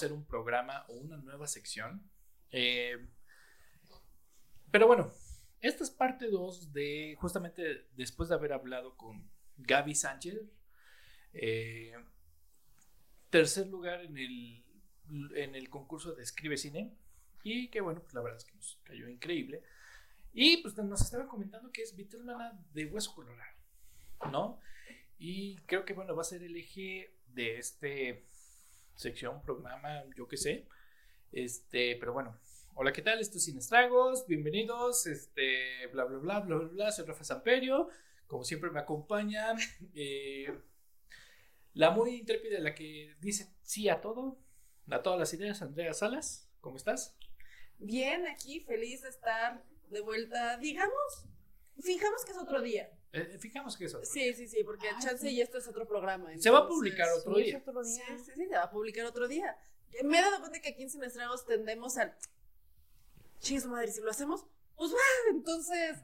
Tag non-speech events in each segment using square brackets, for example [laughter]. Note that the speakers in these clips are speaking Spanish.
ser un programa o una nueva sección. Eh, pero bueno, esta es parte 2 de justamente después de haber hablado con Gaby Sánchez. eh, tercer lugar en el, en el concurso de Escribe Cine. Y que bueno, pues la verdad es que nos cayó increíble. Y pues nos estaba comentando que es Beatlemana de Hueso Colorado, ¿no? Y creo que bueno, va a ser el eje de este sección, programa, yo qué sé. Este, pero bueno, hola, ¿qué tal? Esto es Sin Estragos, bienvenidos, este, bla, bla, bla, bla, bla, bla, soy Rafa Samperio, como siempre me acompaña eh, la muy intrépida, la que dice sí a todo, a todas las ideas, Andrea Salas, ¿cómo estás? Bien, aquí feliz de estar de vuelta, digamos, fijamos que es otro día. Eh, fijamos que eso. Sí, sí, sí, porque Ah, chance sí. y esto es otro programa. Se va a entonces- publicar otro Sí, día. otro Sí, día. sí, sí, se va a publicar otro día. Me he dado cuenta que aquí en Sin Estragos tendemos al. Su madre, si lo hacemos, pues va. Entonces,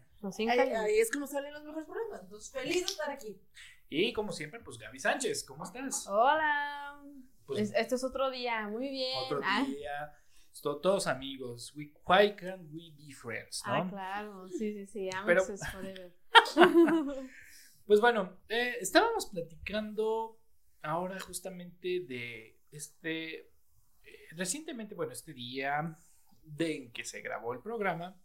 ahí, ahí es como salen los mejores programas. Entonces, feliz de estar aquí. Y como siempre, pues Gaby Sánchez, ¿cómo estás? Hola. Pues, Es- este es otro día, muy bien. otro Ah, día. to- Todos amigos. We, why can't we be friends? ¿no? Ah, claro, sí, sí, sí. Pero- forever. [laughs] Pues bueno, eh, estábamos platicando ahora justamente de este, eh, recientemente, bueno, este día de en que se grabó el programa,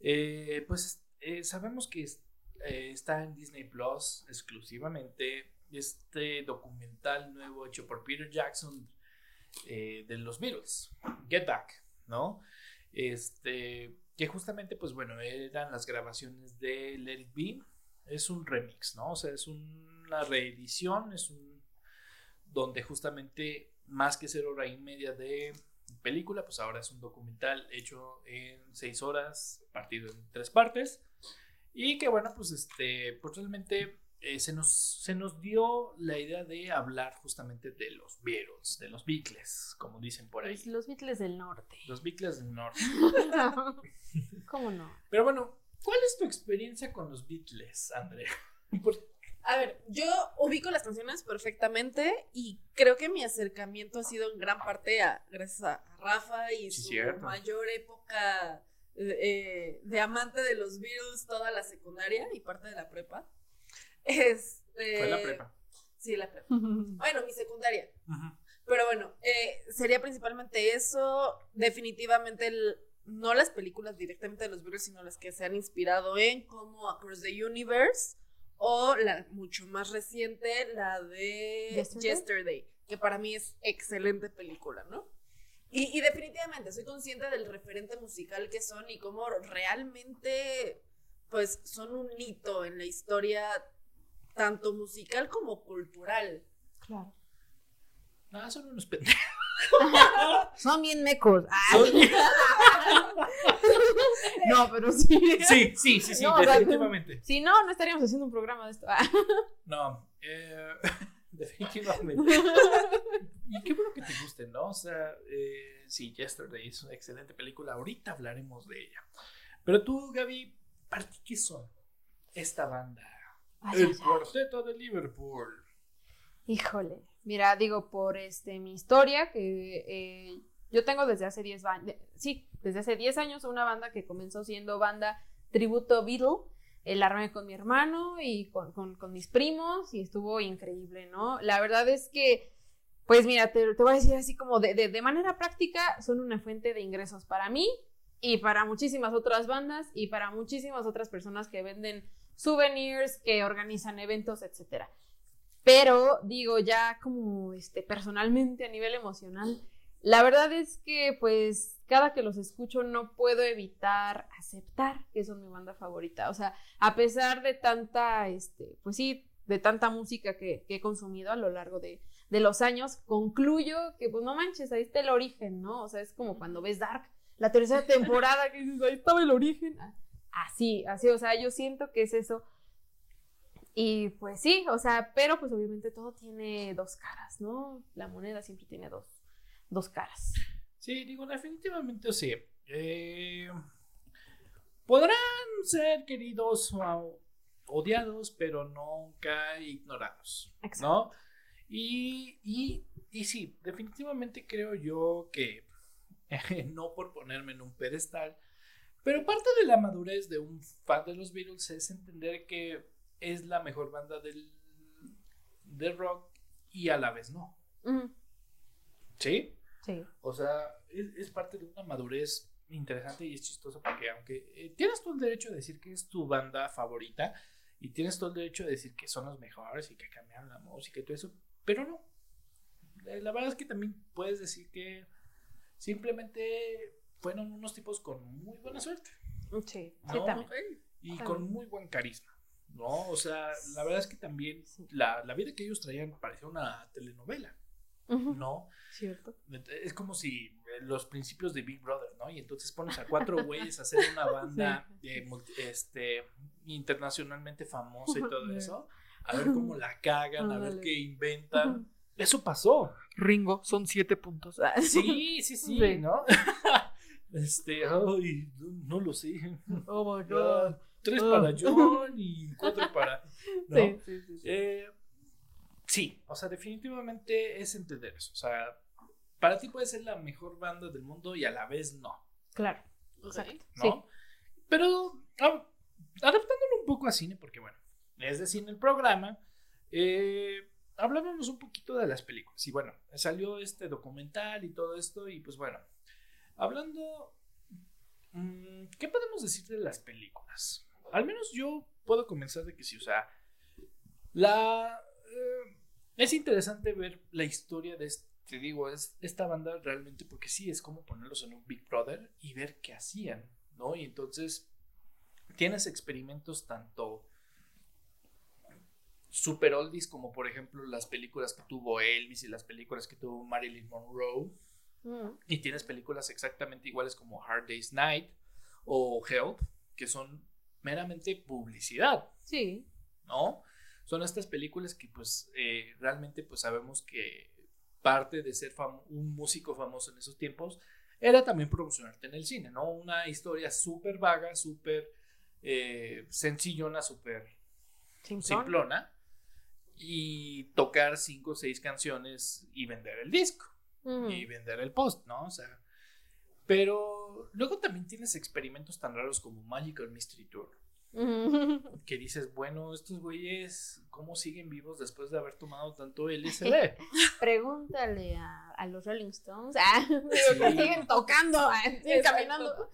eh, pues sabemos que es- está en Disney Plus exclusivamente este documental nuevo hecho por Peter Jackson de los Beatles, Get Back, ¿no? Este, que justamente, pues bueno, eran las grabaciones de Let It es un remix, ¿no? O sea, es una reedición, es un donde justamente más que ser hora y media de película, pues ahora es un documental hecho en seis horas, partido en tres partes. Y que bueno, pues este, pues eh, se, nos, se nos dio la idea de hablar justamente de los Beatles, de los Beatles, como dicen por ahí. Los, los Beatles del norte. Los Beatles del norte. [laughs] ¿Cómo no? Pero bueno, ¿cuál es tu experiencia con los Beatles, Andrea? [laughs] Por- A ver, yo ubico las canciones perfectamente y creo que mi acercamiento ha sido en gran parte a, gracias a Rafa y Sí, su cierto. mayor época eh, de amante de los Beatles toda la secundaria y parte de la prepa. Este, Fue la prepa. Sí, la prepa. Bueno, mi secundaria. Pero bueno, eh, sería principalmente eso. Definitivamente el- no las películas directamente de los Beatles, sino las que se han inspirado en, como Across the Universe, o la mucho más reciente, la de Yesterday. Yesterday, que para mí es excelente película, ¿no? Y, y definitivamente soy consciente del referente musical que son y cómo realmente, pues, son un hito en la historia, tanto musical como cultural. Claro. No, son unos pendejos. [laughs] Son bien mecos. [laughs] Ah, [laughs] no, pero sí. Sí, sí, sí, sí, No, o sea, definitivamente. Si no, no estaríamos haciendo un programa de esto. Ah. No, eh, definitivamente. Y qué bueno que te guste, ¿no? O sea, eh, sí, Yesterday es una excelente película. Ahorita hablaremos de ella. Pero tú, Gaby, ¿para ti qué son esta banda? Ay, El cuarteto de Liverpool. Híjole, mira, digo, por este mi historia, que eh, yo tengo desde hace 10 años, sí, desde hace 10 años una banda que comenzó siendo banda tributo Beatle, eh, la armé con mi hermano y con, con- con mis primos y estuvo increíble, ¿no? La verdad es que, pues mira, te, te voy a decir así como de, de- de manera práctica, son una fuente de ingresos para mí y para muchísimas otras bandas y para muchísimas otras personas que venden souvenirs, que organizan eventos, etcétera. Pero digo, ya como este personalmente a nivel emocional, la verdad es que pues cada que los escucho no puedo evitar aceptar que son mi banda favorita. O sea, a pesar de tanta, este, pues sí, de tanta música que, que he consumido a lo largo de, de los años, concluyo que pues no manches, ahí está el origen, ¿no? O sea, es como cuando ves Dark, la tercera temporada, que dices, ahí estaba el origen. Así, así, o sea, yo siento que es eso. Y pues sí, o sea, pero pues obviamente todo tiene dos caras, ¿no? La moneda siempre tiene dos, dos caras. Sí, digo, definitivamente sí. Eh, podrán ser queridos o odiados, pero nunca ignorados, Exacto. ¿no? Y, y, y sí, definitivamente creo yo que, [laughs] no por ponerme en un pedestal, pero parte de la madurez de un fan de los Beatles es entender que es la mejor banda del, de rock y a la vez no. ¿Sí? Sí. O sea, es, parte de una madurez interesante y es chistoso porque aunque eh, tienes todo el derecho de decir que es tu banda favorita y tienes todo el derecho de decir que son los mejores y que cambiaron la música y todo eso, pero no. Eh, la verdad es que también puedes decir que simplemente fueron unos tipos con muy buena suerte. Sí, Y con muy buen carisma. ¿no? O sea, la verdad es que también la, la vida que ellos traían parecía una telenovela. ¿no? Cierto. Es como si eh, los principios de Big Brother, ¿no? Y entonces pones a cuatro [laughs] güeyes a hacer una banda este, internacionalmente famosa y todo eso, a ver cómo la cagan, a ver qué inventan. Eso pasó. Ringo, son siete puntos. [laughs] Sí, sí, sí, ¿no? [laughs] este, ay, no, lo sé. Oh my God. tres para John y cuatro para. [laughs] Sí, sí, sí. Eh, sí, o sea, definitivamente es entender eso. O sea, para ti puede ser la mejor banda del mundo y a la vez no. Claro, exacto. ¿No? Pero ah, adaptándolo un poco a cine, porque bueno, es de cine el programa, eh, hablábamos un poquito de las películas. Y bueno, salió este documental y todo esto, y pues bueno, hablando, mm, ¿qué podemos decir de las películas? Al menos yo puedo comenzar de que sí, o sea, la... Eh, es interesante ver la historia de este, te digo, es esta banda realmente, porque sí, es como ponerlos en un Big Brother y ver qué hacían, ¿no? Y entonces tienes experimentos tanto super oldies como por ejemplo las películas que tuvo Elvis y las películas que tuvo Marilyn Monroe. Mm. Y tienes películas exactamente iguales como Hard Day's Night o Help, que son meramente publicidad. Sí. ¿No? son estas películas que pues eh, realmente pues sabemos que parte de ser un músico famoso en esos tiempos era también promocionarte en el cine, ¿no? Una historia súper vaga, súper eh, sencillona, súper simplona y tocar cinco o seis canciones y vender el disco y vender el post, ¿no? O sea, pero luego también tienes experimentos tan raros como Magical Mystery Tour [laughs] que dices, bueno, estos güeyes, ¿cómo siguen vivos después de haber tomado tanto LSD? [laughs] Pregúntale a, a, los Rolling Stones, ah, [laughs] siguen tocando, ah, siguen caminando.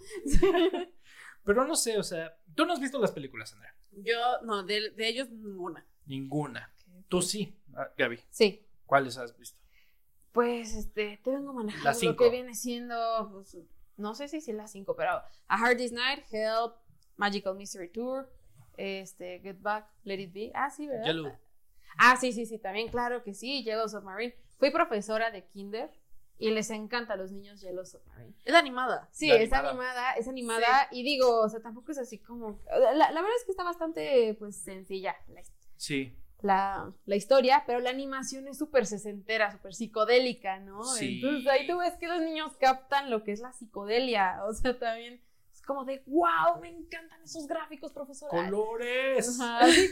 Pero no sé, o sea, tú no has visto las películas, Andrea. Yo, no, de, de ellos ninguna. Ninguna. Tú sí, ah, Gaby. Sí. ¿Cuáles has visto? Pues, este, te vengo manejando lo que viene siendo, pues, no sé si es las cinco, pero A Hard Day's Night, Help, Magical Mystery Tour, este, Get Back, Let It Be. Ah, sí, ¿verdad? Yellow. Ah, sí, sí, sí, también, claro que sí, Yellow Submarine. Fui profesora de Kinder y les encanta a los niños Yellow Submarine. Es animada. Sí, es animada, es animada y digo, o sea, tampoco es así como... La, verdad es que está bastante, pues, sencilla. La, sí. La, la, historia, pero la animación es súper sesentera, súper psicodélica, ¿no? Sí. Entonces ahí tú ves que los niños captan lo que es la psicodelia, o sea, también como de, wow, me encantan esos gráficos, profesora. Colores. [laughs] colores,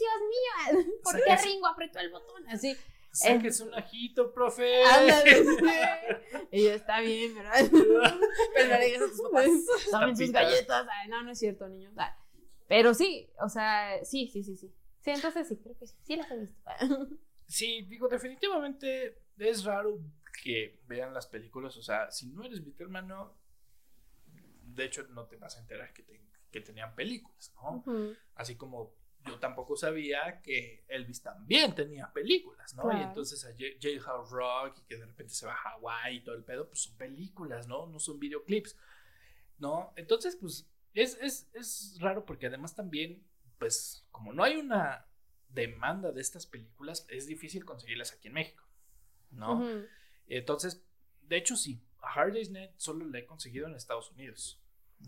Dios mío. [laughs] ¿Por qué Ringo apretó el botón? Así. Sáquese un ajito, profe. [laughs] y está bien, ¿verdad? Pero no digas a tus papás. Tomen sus galletas. no, no es cierto, niños. Pero sí, o sea, sí, sí, sí, sí. Sí, entonces sí, creo que sí. Sí las he visto. [laughs] sí, digo, definitivamente es raro que vean las películas. O sea, si no eres hermano de hecho no te vas a enterar que, que tenían películas, ¿no? Así como yo tampoco sabía que Elvis también tenía películas, ¿no? Y entonces a Jailhouse Rock y que de repente se va a Hawái y todo el pedo, pues son películas, ¿no? No son videoclips, ¿no? Entonces, pues es, es, es raro porque además también, pues como no hay una demanda de estas películas, es difícil conseguirlas aquí en México, ¿no? Entonces, de hecho sí, a Hard Day's Net solo la he conseguido en Estados Unidos.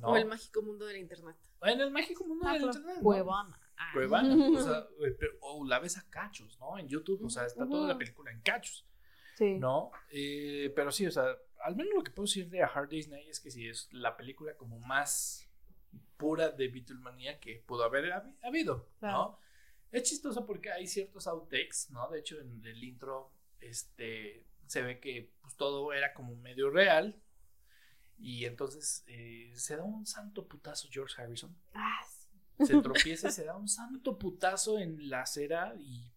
O el mágico mundo del internet. En el mágico mundo del internet. Cuevana. Cuevana. O, sea, [laughs] o la ves a cachos, ¿no? En YouTube, o sea, está toda la película en cachos. Sí. ¿No? Eh, pero sí, o sea, al menos lo que puedo decir de A Hard Day's Night es que sí es la película como más pura de Beatlemania que pudo haber habido, ¿no? Es chistoso porque hay ciertos outtakes, ¿no? De hecho, en el intro, este, se ve que pues, todo era como medio real. Y entonces eh, se da un santo putazo George Harrison. Ah, Se [laughs] tropieza, se da un santo putazo en la acera y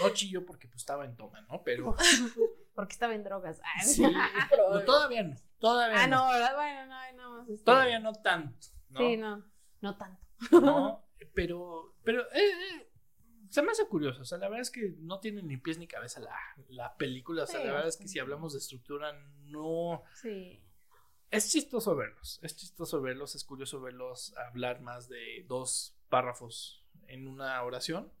no chillo porque pues estaba en toma, ¿no? Pero [laughs] Porque estaba en drogas. Ah, sí, [laughs] no, todavía no, todavía Ah, no. no, ¿verdad? Bueno, no, no este- Todavía no tanto, ¿no? Sí, no. No tanto. ¿no? [laughs] Pero, pero eh, eh, se me hace curioso. O sea, la verdad es que no tiene ni pies ni cabeza la, la película. O sea, Sí, la verdad es que si hablamos de estructura, no. Sí. Es chistoso verlos. Es chistoso verlos. Es curioso verlos hablar más de dos párrafos en una oración.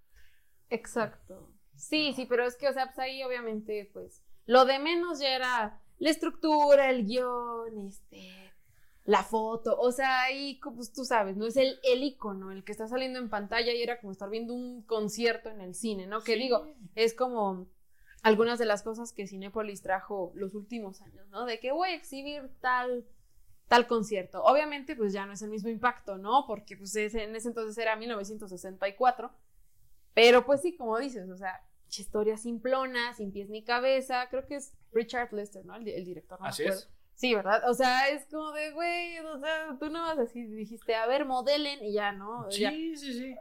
Exacto. Sí, sí, pero es que, o sea, pues ahí obviamente, pues, lo de menos ya era la estructura, el guion, este, la foto, o sea, ahí, pues tú sabes, ¿no? Es el, el icono, el que está saliendo en pantalla y era como estar viendo un concierto en el cine, ¿no? Que Sí. digo, es como algunas de las cosas que Cinépolis trajo los últimos años, ¿no? De que voy a exhibir tal tal concierto. Obviamente, pues ya no es el mismo impacto, ¿no? Porque pues en ese entonces era 1964. Pero pues sí, como dices, o sea, historia simplona, sin pies ni cabeza. Creo que es Richard Lester, ¿no? El, di- el director. no me Así acuerdo. es. Sí, ¿verdad? O sea, es como de, güey, o sea, tú no vas así, dijiste, a ver, modelen y ya, ¿no? Ya. Sí, sí, sí.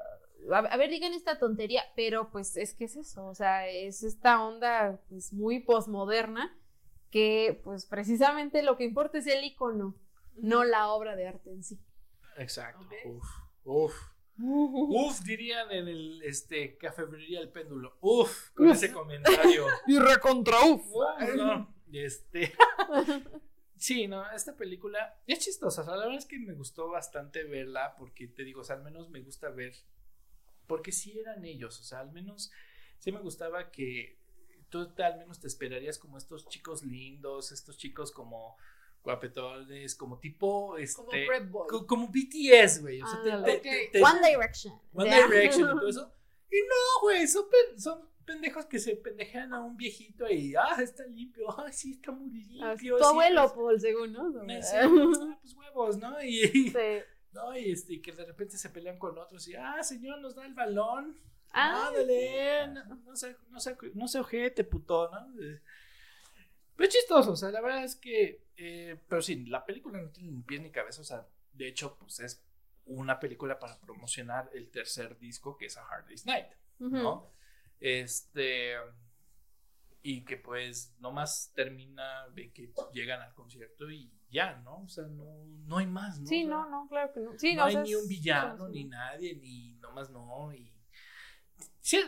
A, a ver, digan esta tontería, pero pues es que es eso, o sea, es esta onda pues muy posmoderna que pues precisamente lo que importa es el icono, no la obra de arte en sí. Exacto. Ok. Uf, uf. Uf, dirían en el este, cafebrería El Péndulo. Uf, con [laughs] ese comentario. Y recontra uf. Uf, no, Este. [laughs] Sí, no, esta película es chistosa. o sea, la verdad es que me gustó bastante verla porque te digo, o sea, al menos me gusta ver. Porque sí eran ellos, o sea, al menos sí me gustaba que tú al menos te esperarías como estos chicos lindos, estos chicos como guapetones, como tipo Como este. Prep Boy. co- como BTS, güey. O sea, te- Ándale. te- Ok. te- te- One Direction. One. Direction y todo [laughs] eso. Y no, güey, son, son pendejos que se pendejean a un viejito y, ah, está limpio, [laughs] ah, sí, está muy Ah, limpio. Tu sí, abuelo, pues, Paul, según, ¿no? sí, ah, pues huevos, ¿no? Y, Sí. [laughs] no, y, este, que de repente se pelean con otros y, ah, señor, nos da el balón. Ah, Ándale, no, no se, no, se, no se ojete, puto, ¿no? Eh, Pero es chistoso, o sea, la verdad es que, eh, pero sí, la película no tiene ni pies ni cabeza, o sea, de hecho, pues es una película para promocionar el tercer disco que es A Hard Day's Night. ¿no? Este, y que pues nomás termina de que llegan al concierto y ya, ¿no? O sea, no, no hay más, ¿no? Sí, O sea, no, no, claro que no. Sí, no no, hay o sea, ni un villano, ni nadie, ni nomás no. Y... Sí,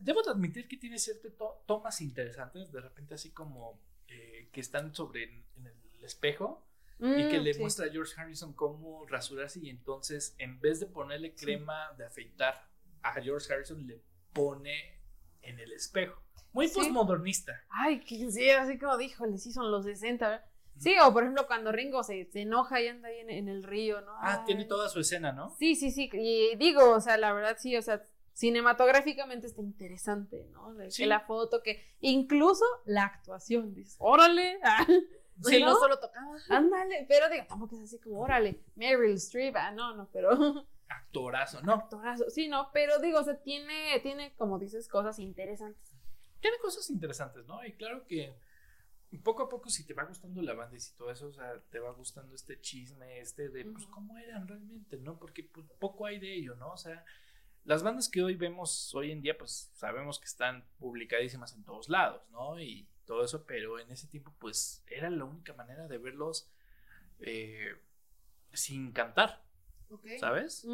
debo de admitir que tiene ciertas to- tomas interesantes, de repente así como eh, que están sobre en el espejo y que Mm, le sí. muestra a George Harrison cómo rasurarse y entonces en vez de ponerle crema de afeitar a George Harrison le pone en el espejo. Muy Sí. postmodernista. Ay, que sí, así como dijo, sí son los 60. ¿verdad? Sí, o por ejemplo cuando Ringo se, se enoja y anda ahí en, en el río, ¿no? Ah, Ay. tiene toda su escena, ¿no? Sí, sí, sí. Y digo, o sea, la verdad sí, o sea, cinematográficamente está interesante, ¿no? De que Sí. la foto, que incluso la actuación, dices, órale, ah, [laughs] Sí, no ¿no? solo tocaba. ándale, pero digo, tampoco es así como, órale, Meryl Streep, ah, no, no, pero [laughs] Actorazo, ¿no? actorazo, sí, no, pero digo, o sea, tiene, tiene, como dices, cosas interesantes. tiene cosas interesantes, ¿no? Y claro que poco a poco si te va gustando la banda y si todo eso, o sea, te va gustando este chisme, este de, pues, cómo eran realmente, ¿no? Porque pues, poco hay de ello, ¿no? O sea, las bandas que hoy vemos hoy en día, pues sabemos que están publicadísimas en todos lados, ¿no? Y todo eso, pero en ese tiempo, pues, era la única manera de verlos eh, sin cantar, ¿sabes?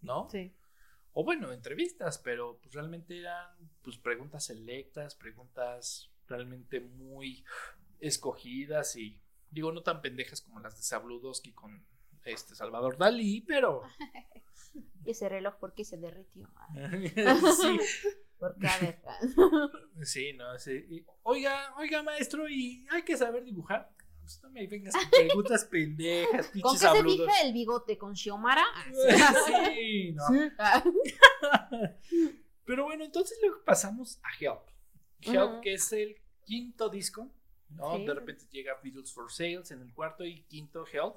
¿No? Sí. o bueno, entrevistas, pero pues realmente eran pues preguntas selectas, preguntas realmente muy escogidas y digo no tan pendejas como las de Sabludowski con este Salvador Dalí, pero ¿Y [laughs] ese reloj por qué se derritió? [laughs] Ah, sí, [laughs] Porque, a ver, sí, no, sí. Y, oiga, oiga maestro, y hay que saber dibujar. Pues no me vengas con preguntas pendejas, [laughs] ¿con pinches qué se Sabludos. fija el bigote? ¿Con Xiomara? [laughs] Sí, no. Ah, [laughs] Pero bueno, entonces luego pasamos a Help. Help, Ujú. que es el quinto disco, ¿no? Sí. De repente llega Beatles for Sales en el cuarto y quinto Help,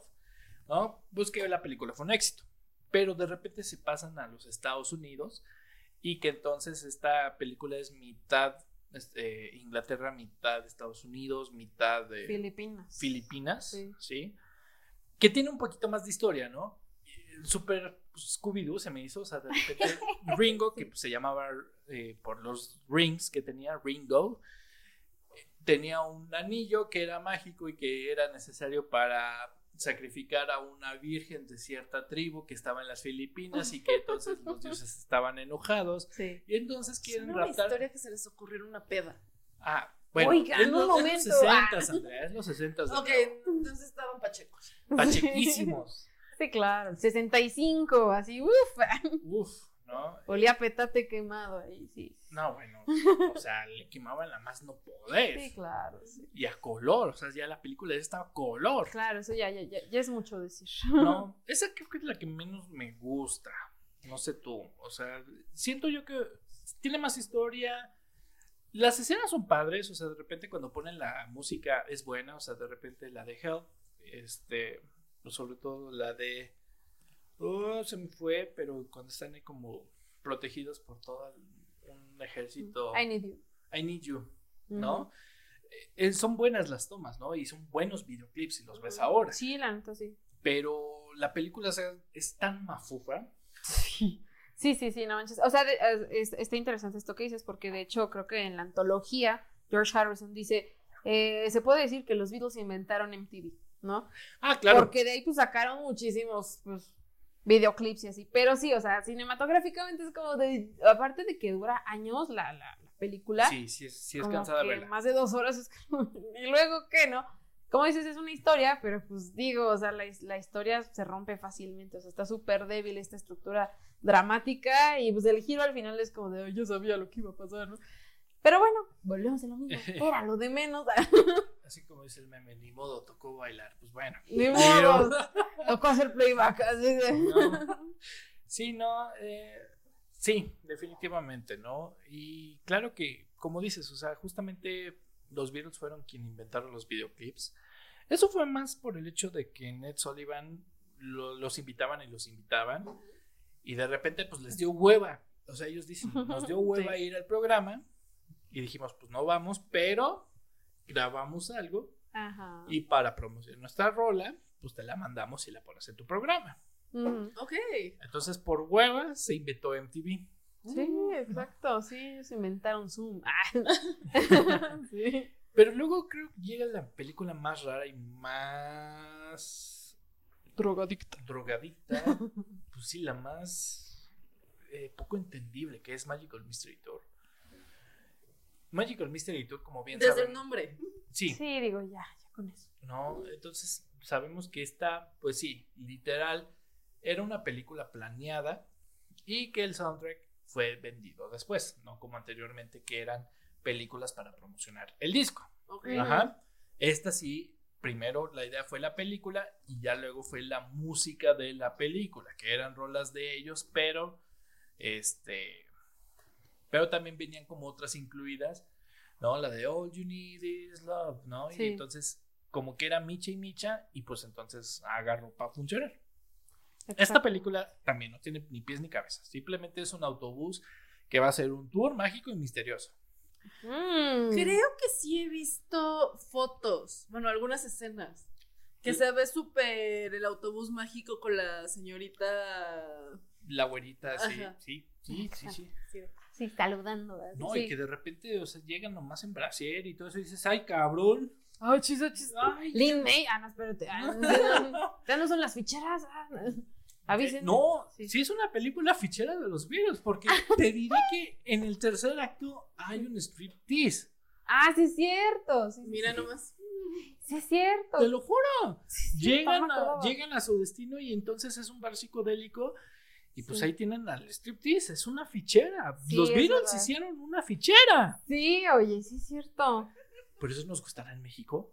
¿no? Pues que la película fue un éxito. Pero de repente se pasan a los Estados Unidos y que entonces esta película es mitad este, Inglaterra, mitad Estados Unidos, mitad de Filipinas. Filipinas, Sí. sí. Que tiene un poquito más de historia, ¿no? Super pues, Scooby-Doo se me hizo, o sea, de repente [laughs] Ringo, que pues, se llamaba eh, por los rings que tenía, Ringo, eh, tenía un anillo que era mágico y que era necesario para sacrificar a una virgen de cierta tribu que estaba en las Filipinas y que entonces los dioses [laughs] estaban enojados Sí. y entonces quieren Suena una raptar historia que se les ocurrió en una peda. Ah, bueno, Oigan, es un los, es momento. los 60, Andrea, es los 60. de Ok, nuevo. entonces estaban pachecos. [laughs] Pachequísimos. Sí, claro. 65, así, uff. Uf, ¿no? Olía petate quemado ahí, sí. No, bueno, [laughs] o sea, le quemaban la más no poder. Sí, claro, sí. Y a color, o sea, ya la película ya estaba a color. Claro, eso ya, ya, ya, ya es mucho decir. No, [laughs] esa creo que es la que menos me gusta. No sé tú, o sea, siento yo que tiene más historia. Las escenas son padres, o sea, de repente cuando ponen la música es buena, o sea, de repente la de Hell, este, o sobre todo la de, oh, se me fue, pero cuando están ahí como protegidos por todo el- un ejército, I need you. I need you, ¿no? Eh, son buenas las tomas, ¿no? Y son buenos videoclips y los ves ahora. Sí, la neta, sí. Pero la película sea, es tan mafufa. Sí. Sí, sí, sí, no manches. O sea, es- está interesante esto que dices, porque de hecho creo que en la antología George Harrison dice, eh, se puede decir que los Beatles inventaron MTV, ¿no? Ah, claro. Porque de ahí pues sacaron muchísimos pues, videoclips y así. Pero sí, o sea, cinematográficamente es como de, aparte de que dura años la, la, la película. Sí, sí, es- sí es como cansada verla. Más de dos horas es como, [laughs] y luego qué, ¿no? Como dices, es una historia, pero pues digo, o sea, la, la historia se rompe fácilmente, o sea, está súper débil esta estructura dramática y pues el giro al final es como de, "Ay, yo sabía lo que iba a pasar, ¿no? Pero bueno, volvemos a lo mismo, [laughs] era lo de menos, [laughs] Así como dice el meme, ni modo, tocó bailar. Pues bueno. ni modo, [laughs] tocó hacer playback, así de... No. Sí, no. eh, sí, definitivamente, ¿no? Y claro que, como dices, o sea, justamente los Beatles fueron quienes inventaron los videoclips. Eso fue más por el hecho de que Ned Sullivan lo- los invitaban y los invitaban. Y de repente, pues les dio hueva. O sea, ellos dicen, nos dio hueva Sí. ir al programa. Y dijimos, pues no vamos, pero grabamos algo. Ajá. Y para promocionar nuestra rola, pues te la mandamos y la pones en tu programa. Ujú. Ok. Entonces, por hueva, se inventó MTV. Sí, exacto, sí, ellos inventaron Zoom. [laughs] Ah. [laughs] sí. Pero luego creo que llega la película más rara y más Drogadicta. drogadicta. [laughs] pues sí, la más eh, poco entendible, que es Magical Mystery Tour. Magical Mystery Tour, como bien Desde saben. el nombre. Sí, Sí, digo, ya, ya con eso. ¿no? Entonces sabemos que esta, pues sí, literal, era una película planeada y que el soundtrack fue vendido después, no como anteriormente que eran películas para promocionar el disco. Ok. Ujú. Ajá. Esta sí, primero la idea fue la película y ya luego fue la música de la película, que eran rolas de ellos, pero este pero también venían como otras incluidas, ¿no? La de All You Need Is Love, ¿no? Sí. Y entonces como que era Micha y Micha y pues entonces agarró para funcionar. Esta película también no tiene ni pies ni cabeza, simplemente es un autobús que va a ser un tour mágico y misterioso. Mm. Creo que sí he visto fotos, bueno, algunas escenas. Que Sí. se ve súper el autobús mágico con la señorita. La güerita, sí, Ajá. sí, sí, sí, sí. Sí. Sí, saludando. ¿verdad? No, sí. y que de repente, o sea, llegan nomás en brasier y todo eso y dices, ay, cabrón. Ay, chis, chis. Ay, Lin May. Ah, no, espérate. Ah, no, no, ya no son las ficheras. Ah, Avisen. Eh, no, Sí. sí. es una película fichera de los Beatles, porque [laughs] te diré que en el tercer acto hay un striptease. Ah, sí es cierto. Sí, Mira sí. nomás. Sí es cierto. Te lo juro. Sí, sí, Llegan, no a, llegan a su destino y entonces es un bar psicodélico. Y pues Sí. ahí tienen al striptease, es una fichera. Sí, los es Beatles hicieron una fichera. Sí, oye, sí es cierto. ¿Por eso nos gustará en México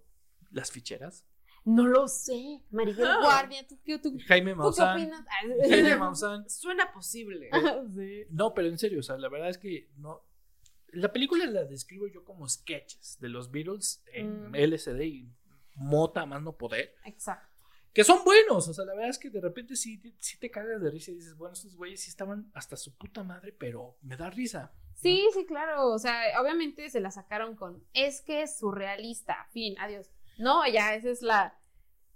las ficheras? No lo sé. Maribel [laughs] Ah. Guardia, ¿tú, qué- tú, Jaime ¿tú qué Maussan. opinas? Ah, [laughs] Jaime Maussan. Suena posible. sí. No, pero en serio, o sea, la verdad es que no. La película la describo yo como sketches de los Beatles en Mm. LCD y mota a más no poder. Exacto. Que son buenos. O sea, la verdad es que de repente sí, sí te cagas de risa y dices, bueno, estos güeyes sí estaban hasta su puta madre, pero me da risa. Sí, sí, claro. O sea, obviamente se la sacaron con, es que es surrealista, fin, adiós. No, ya, esa es la,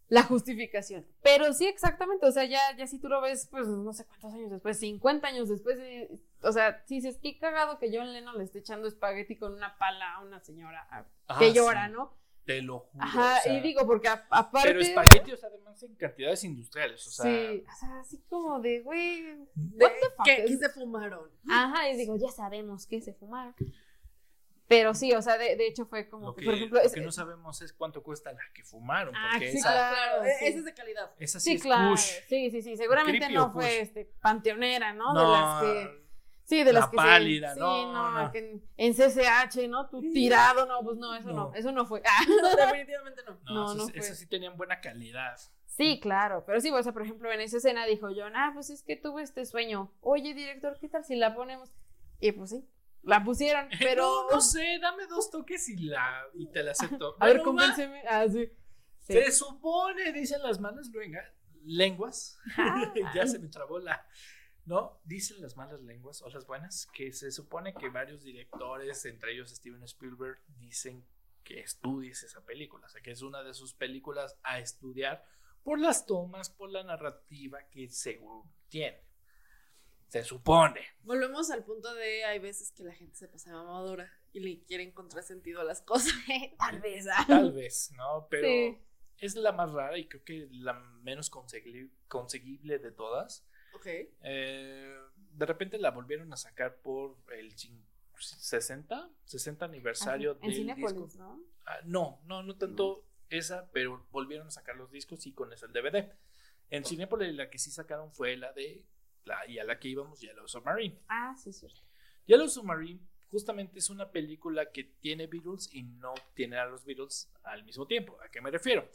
la justificación. Pero sí, exactamente. O sea, ya, ya si tú lo ves, pues no sé cuántos años después, 50 años después, o sea, si se estoy cagado que John Lennon le esté echando espagueti con una pala a una señora que ah, llora, ¿no? Te lo juro. Ajá, y digo, porque aparte. Pero espagueti, o sea, además en cantidades industriales, o sea. Sí, o sea, así como de, güey. ¿Qué, ¿Qué se fumaron? Ajá, y digo, ya sabemos qué se fumaron. Pero sí, o sea, de, de hecho fue como, lo que, por ejemplo... Lo que no sabemos es cuánto cuesta la que fumaron. Ah, porque sí, esa, claro. E, esa es de calidad. Esa sí, sí es claro. Kush. Sí, sí, sí. Seguramente no fue este, panteonera, ¿no? No, de las que... Sí, de las la que pálida, se, no, sí, no, no. que en, CCH, ¿no? Tú tirado, no, pues no, eso no, No. eso no fue. [laughs] No, [laughs] definitivamente no. No, No, esas sí tenían buena calidad. Sí, claro, pero sí, o sea, por ejemplo, en esa escena dijo John, ah, pues es que tuve este sueño. Oye, director, ¿qué tal si la ponemos? Y pues sí, la pusieron, [laughs] pero... No, no sé, dame dos toques y, la, y te la acepto. A ver, convénceme. Ah, sí. Sí. Se supone, dicen las malas luenga- lenguas. Ah. ya se me trabó la. No, dicen las malas lenguas o las buenas, que se supone que varios directores, entre ellos Steven Spielberg, dicen que estudies esa película. O sea, que es una de sus películas a estudiar por las tomas, por la narrativa que según tiene. Se supone. Volvemos al punto de hay veces que la gente se pasa madura y le quiere encontrar sentido a las cosas. [laughs] Tal vez. ah. Tal vez, ¿no? Pero Sí. es la más rara y creo que la menos consegui- conseguible de todas. Ok. Eh, de repente la volvieron a sacar por el cin- 60, 60 aniversario En del Cinépolis, disco. ¿no? Ah, no, no, no tanto esa, pero volvieron a sacar los discos y con eso el DVD. En Cinépolis la que sí sacaron fue la de la y a la que íbamos Yellow Submarine. Ah, sí, cierto. Yellow Submarine justamente es una película que tiene Beatles y no tiene a los Beatles al mismo tiempo. ¿A qué me refiero?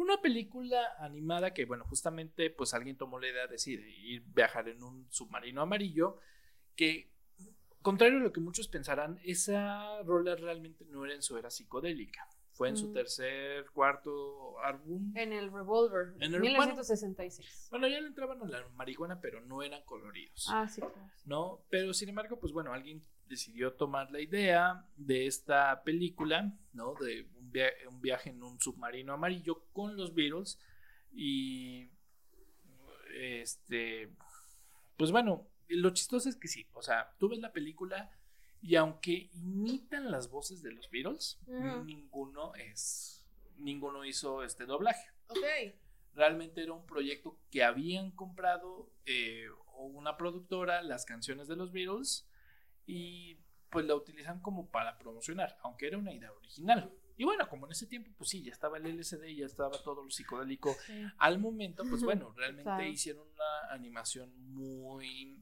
Una película animada que, bueno, justamente pues alguien tomó la idea de decir, ir viajar en un submarino amarillo que, contrario a lo que muchos pensarán, esa rola realmente no era en su era psicodélica. Fue en su Mm. tercer, cuarto álbum. En el Revolver, En el- 1966. Bueno, ya le entraban a la marihuana, pero no eran coloridos. Ah, sí, claro. ¿no? Pero sin embargo, pues bueno, alguien decidió tomar la idea de esta película, ¿no? De un, via- un viaje en un submarino amarillo con los Beatles y este, pues bueno, lo chistoso es que sí, o sea, tú ves la película y aunque imitan las voces de los Beatles, ninguno es, ninguno hizo este doblaje Ok. realmente era un proyecto que habían comprado eh, una productora las canciones de los Beatles y pues la utilizan como para promocionar, aunque era una idea original. Y bueno, como en ese tiempo, pues sí, ya estaba el LCD, ya estaba todo lo psicodélico. Sí. Al momento, pues bueno, realmente Claro. hicieron una animación muy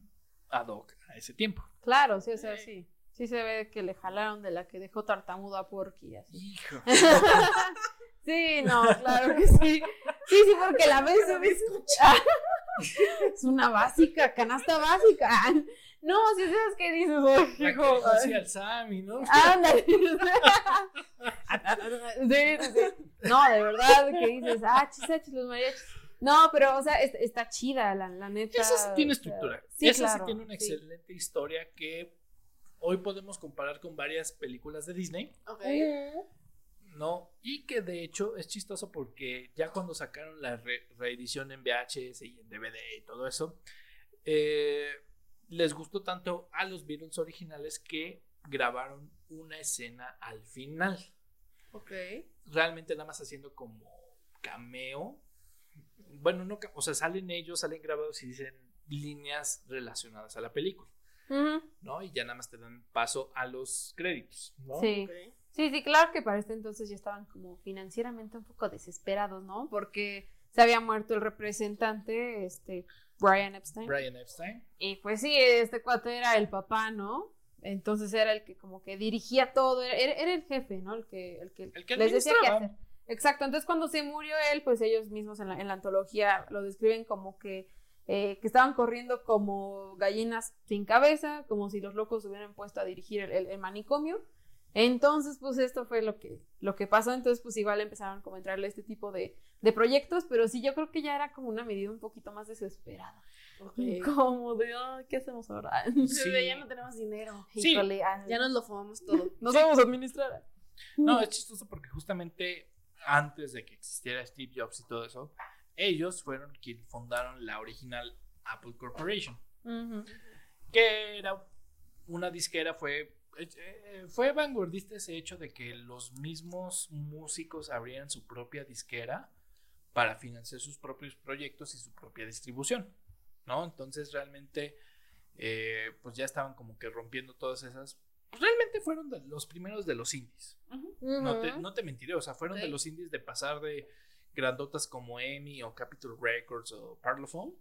ad hoc a ese tiempo. Claro, sí, o sea, sí. Sí se ve que le jalaron de la que dejó tartamudo a Porky, así. Hijo. [laughs] Sí, no, claro que sí. Sí, sí, porque la ves. Pero me [laughs] Es una básica, canasta básica. No, si sabes que dices, "Ay, La que hijo, así al Sammy, ¿no? [laughs] Ándale. [laughs] Sí, sí, sí. No, de verdad, que dices, ah, chis, ah, chis, los mariachis. No, pero, o sea, es- está chida, la, la neta. Esa sí tiene o sea, estructura. Sí, Esa claro, sí tiene una sí. excelente historia que hoy podemos comparar con varias películas de Disney, Ok. ¿no? Y que de hecho es chistoso porque ya cuando sacaron la re- reedición en VHS y en DVD y todo eso, eh, les gustó tanto a los Beatles originales que grabaron una escena al final. Ok. realmente nada más haciendo como cameo. Bueno, no, o sea, salen ellos, salen grabados y dicen líneas relacionadas a la película, Ujú, ¿no? Y ya nada más te dan paso a los créditos, ¿no? Sí. Sí, sí, claro que para este entonces ya estaban como financieramente un poco desesperados, ¿no? Porque se había muerto el representante, este, Brian Epstein. Brian Epstein. Y pues sí, este cuate era el papá, ¿no? Entonces era el que como que dirigía todo, era, el jefe, ¿no? El que, el que, El que les decía qué hacer. Exacto, entonces cuando se murió él, pues ellos mismos en la, en la antología lo describen como que, eh, que estaban corriendo como gallinas sin cabeza, como si los locos se hubieran puesto a dirigir el, el- el manicomio. Entonces, pues esto fue lo que, lo que pasó, entonces pues igual empezaron como a entrarle este tipo de de proyectos, pero sí yo creo que ya era como una medida un poquito más desesperada. [laughs] Como de, ¿qué hacemos ahora? [laughs] Sí. ya no tenemos dinero. Sí. ya nos lo fumamos todo. [laughs] Nos vamos a administrar. No, es chistoso porque justamente antes de que existiera Steve Jobs y todo eso, ellos fueron quienes fundaron la original Apple Corporation. Que era una disquera, fue eh, fue vanguardista ese hecho de que los mismos músicos abrieran su propia disquera para financiar sus propios proyectos y su propia distribución, ¿no? Entonces realmente, eh, pues ya estaban como que rompiendo todas esas. Pues, realmente fueron los primeros de los indies. no, te, no, te, mentiré, o sea, fueron de los indies de pasar de grandotas como EMI o Capitol Records o Parlophone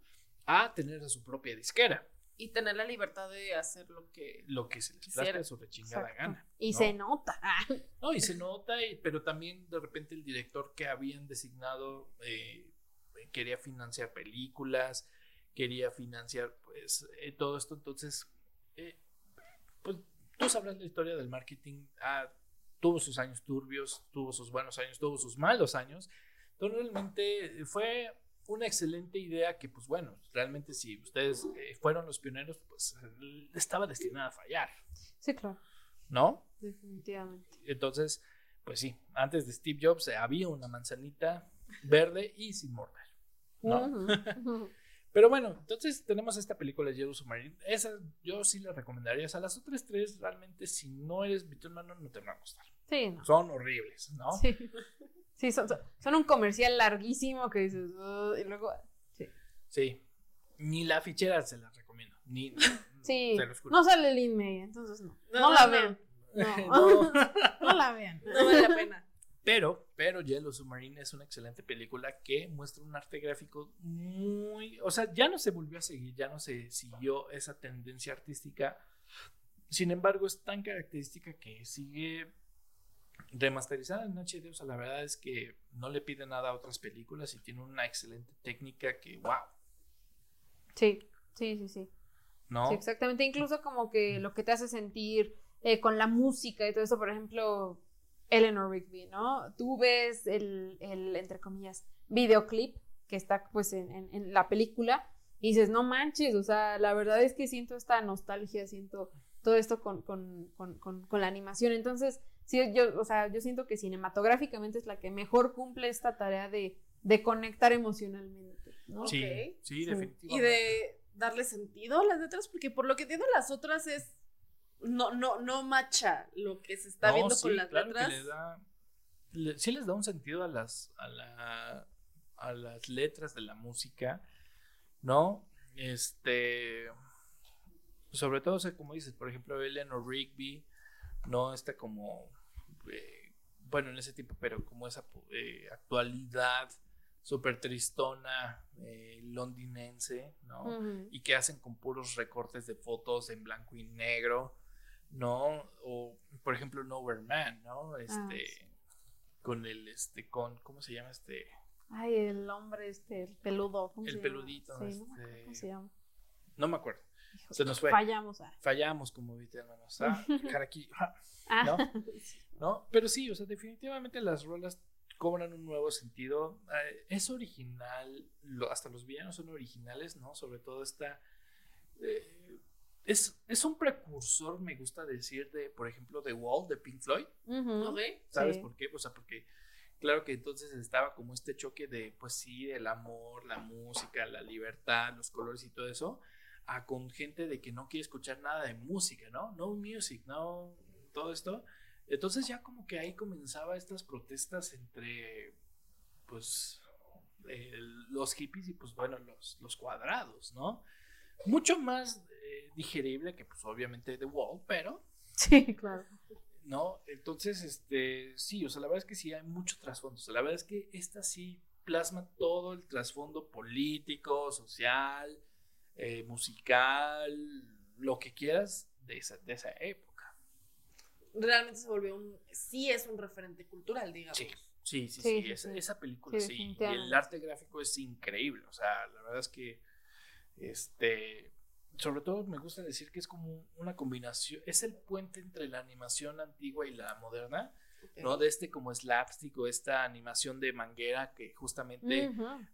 a tener a su propia disquera. Y tener la libertad de hacer lo que, lo que se les plazca sobre chingada gana. Y se nota. [laughs] No, y se nota, pero también de repente el director que habían designado eh, quería financiar películas, quería financiar pues eh, todo esto. Entonces, eh, pues tú sabrás la historia del marketing. Ah, tuvo sus años turbios, tuvo sus buenos años, tuvo sus malos años. Entonces realmente fue una excelente idea que, pues bueno, realmente si ustedes eh, fueron los pioneros, pues estaba destinada a fallar. Sí, claro. ¿No? Definitivamente. Entonces, pues sí, antes de Steve Jobs había una manzanita verde y sin morder. ¿no? [laughs] [laughs] Pero bueno, entonces tenemos esta película Yellow Submarine. Esa yo sí la recomendaría. O sea, las otras tres, realmente, si no eres hermano no te van a gustar. Sí. Son horribles, ¿no? Sí. [laughs] Sí, son, son, un comercial larguísimo que dices, y luego, sí. Sí, ni la fichera se la recomiendo, ni, [laughs] sí, no sale Lin May, entonces no, no, la vean, [laughs] no. [laughs] no. la vean, no vale la pena. Pero, pero Yellow Submarine es una excelente película que muestra un arte gráfico muy, o sea, ya no se volvió a seguir, ya no se siguió esa tendencia artística, sin embargo es tan característica que sigue remasterizada en HD, o sea, la verdad es que no le pide nada a otras películas y tiene una excelente técnica que, wow. Sí, sí, sí, sí. ¿No? Sí, exactamente. Incluso como que lo que te hace sentir eh, con la música y todo eso, por ejemplo, Eleanor Rigby, ¿no? Tú ves el, el entre comillas, videoclip que está pues en, en, la película y dices, no manches, o sea, la verdad es que siento esta nostalgia, siento todo esto con, con, con, con la animación. Entonces, sí, yo, o sea, yo siento que cinematográficamente es la que mejor cumple esta tarea de, de conectar emocionalmente. ¿no? Sí, sí, definitivamente. Y de darle sentido a las letras, porque por lo que entiendo las otras es no, no, no macha lo que se está viendo con las letras. sí les da un sentido a las, a, la, a las letras de la música, ¿no? Este, sobre todo, como dices, por ejemplo, Eleanor Rigby, no está como eh, bueno, en ese tiempo, pero como esa eh, actualidad súper tristona eh, londinense, ¿no? Y que hacen con puros recortes de fotos en blanco y negro, ¿no? O, por ejemplo, Nowhere Man, ¿no? Ah, este, con el, este, con, ¿cómo se llama este? Ay, el hombre, este, el peludo. el peludito. este, ¿Cómo se llama? No me acuerdo. Se nos fue. Fallamos. Ah. Fallamos, como viste, hermanos. Ah, [laughs] aquí. Ah. ¿No? [laughs] ¿no? Pero sí, o sea, definitivamente las rolas cobran un nuevo sentido. Eh, es original, hasta los villanos son originales, ¿no? Sobre todo esta... Eh, es, es, un precursor, me gusta decir, de, por ejemplo, The Wall de Pink Floyd. ¿Sabes por qué? O sea, porque claro que entonces estaba como este choque de, pues sí, el amor, la música, la libertad, los colores y todo eso, a con gente de que no quiere escuchar nada de música, ¿no? No music, no todo esto. Entonces ya como que ahí comenzaba estas protestas entre, pues, los hippies y pues bueno, los, los cuadrados, ¿no? Mucho más eh, digerible que pues obviamente The Wall, pero... Sí, claro. ¿No? Entonces, este, sí, o sea, la verdad es que sí hay mucho trasfondo. O sea, la verdad es que esta sí plasma todo el trasfondo político, social, eh, musical, lo que quieras de esa, de esa época realmente se volvió un, sí es un referente cultural, digamos. Sí, sí, sí, esa película sí, y el arte gráfico es increíble, o sea, la verdad es que, este, sobre todo me gusta decir que es como una combinación, es el puente entre la animación antigua y la moderna, ¿no? De este como slapstick o esta animación de manguera que justamente,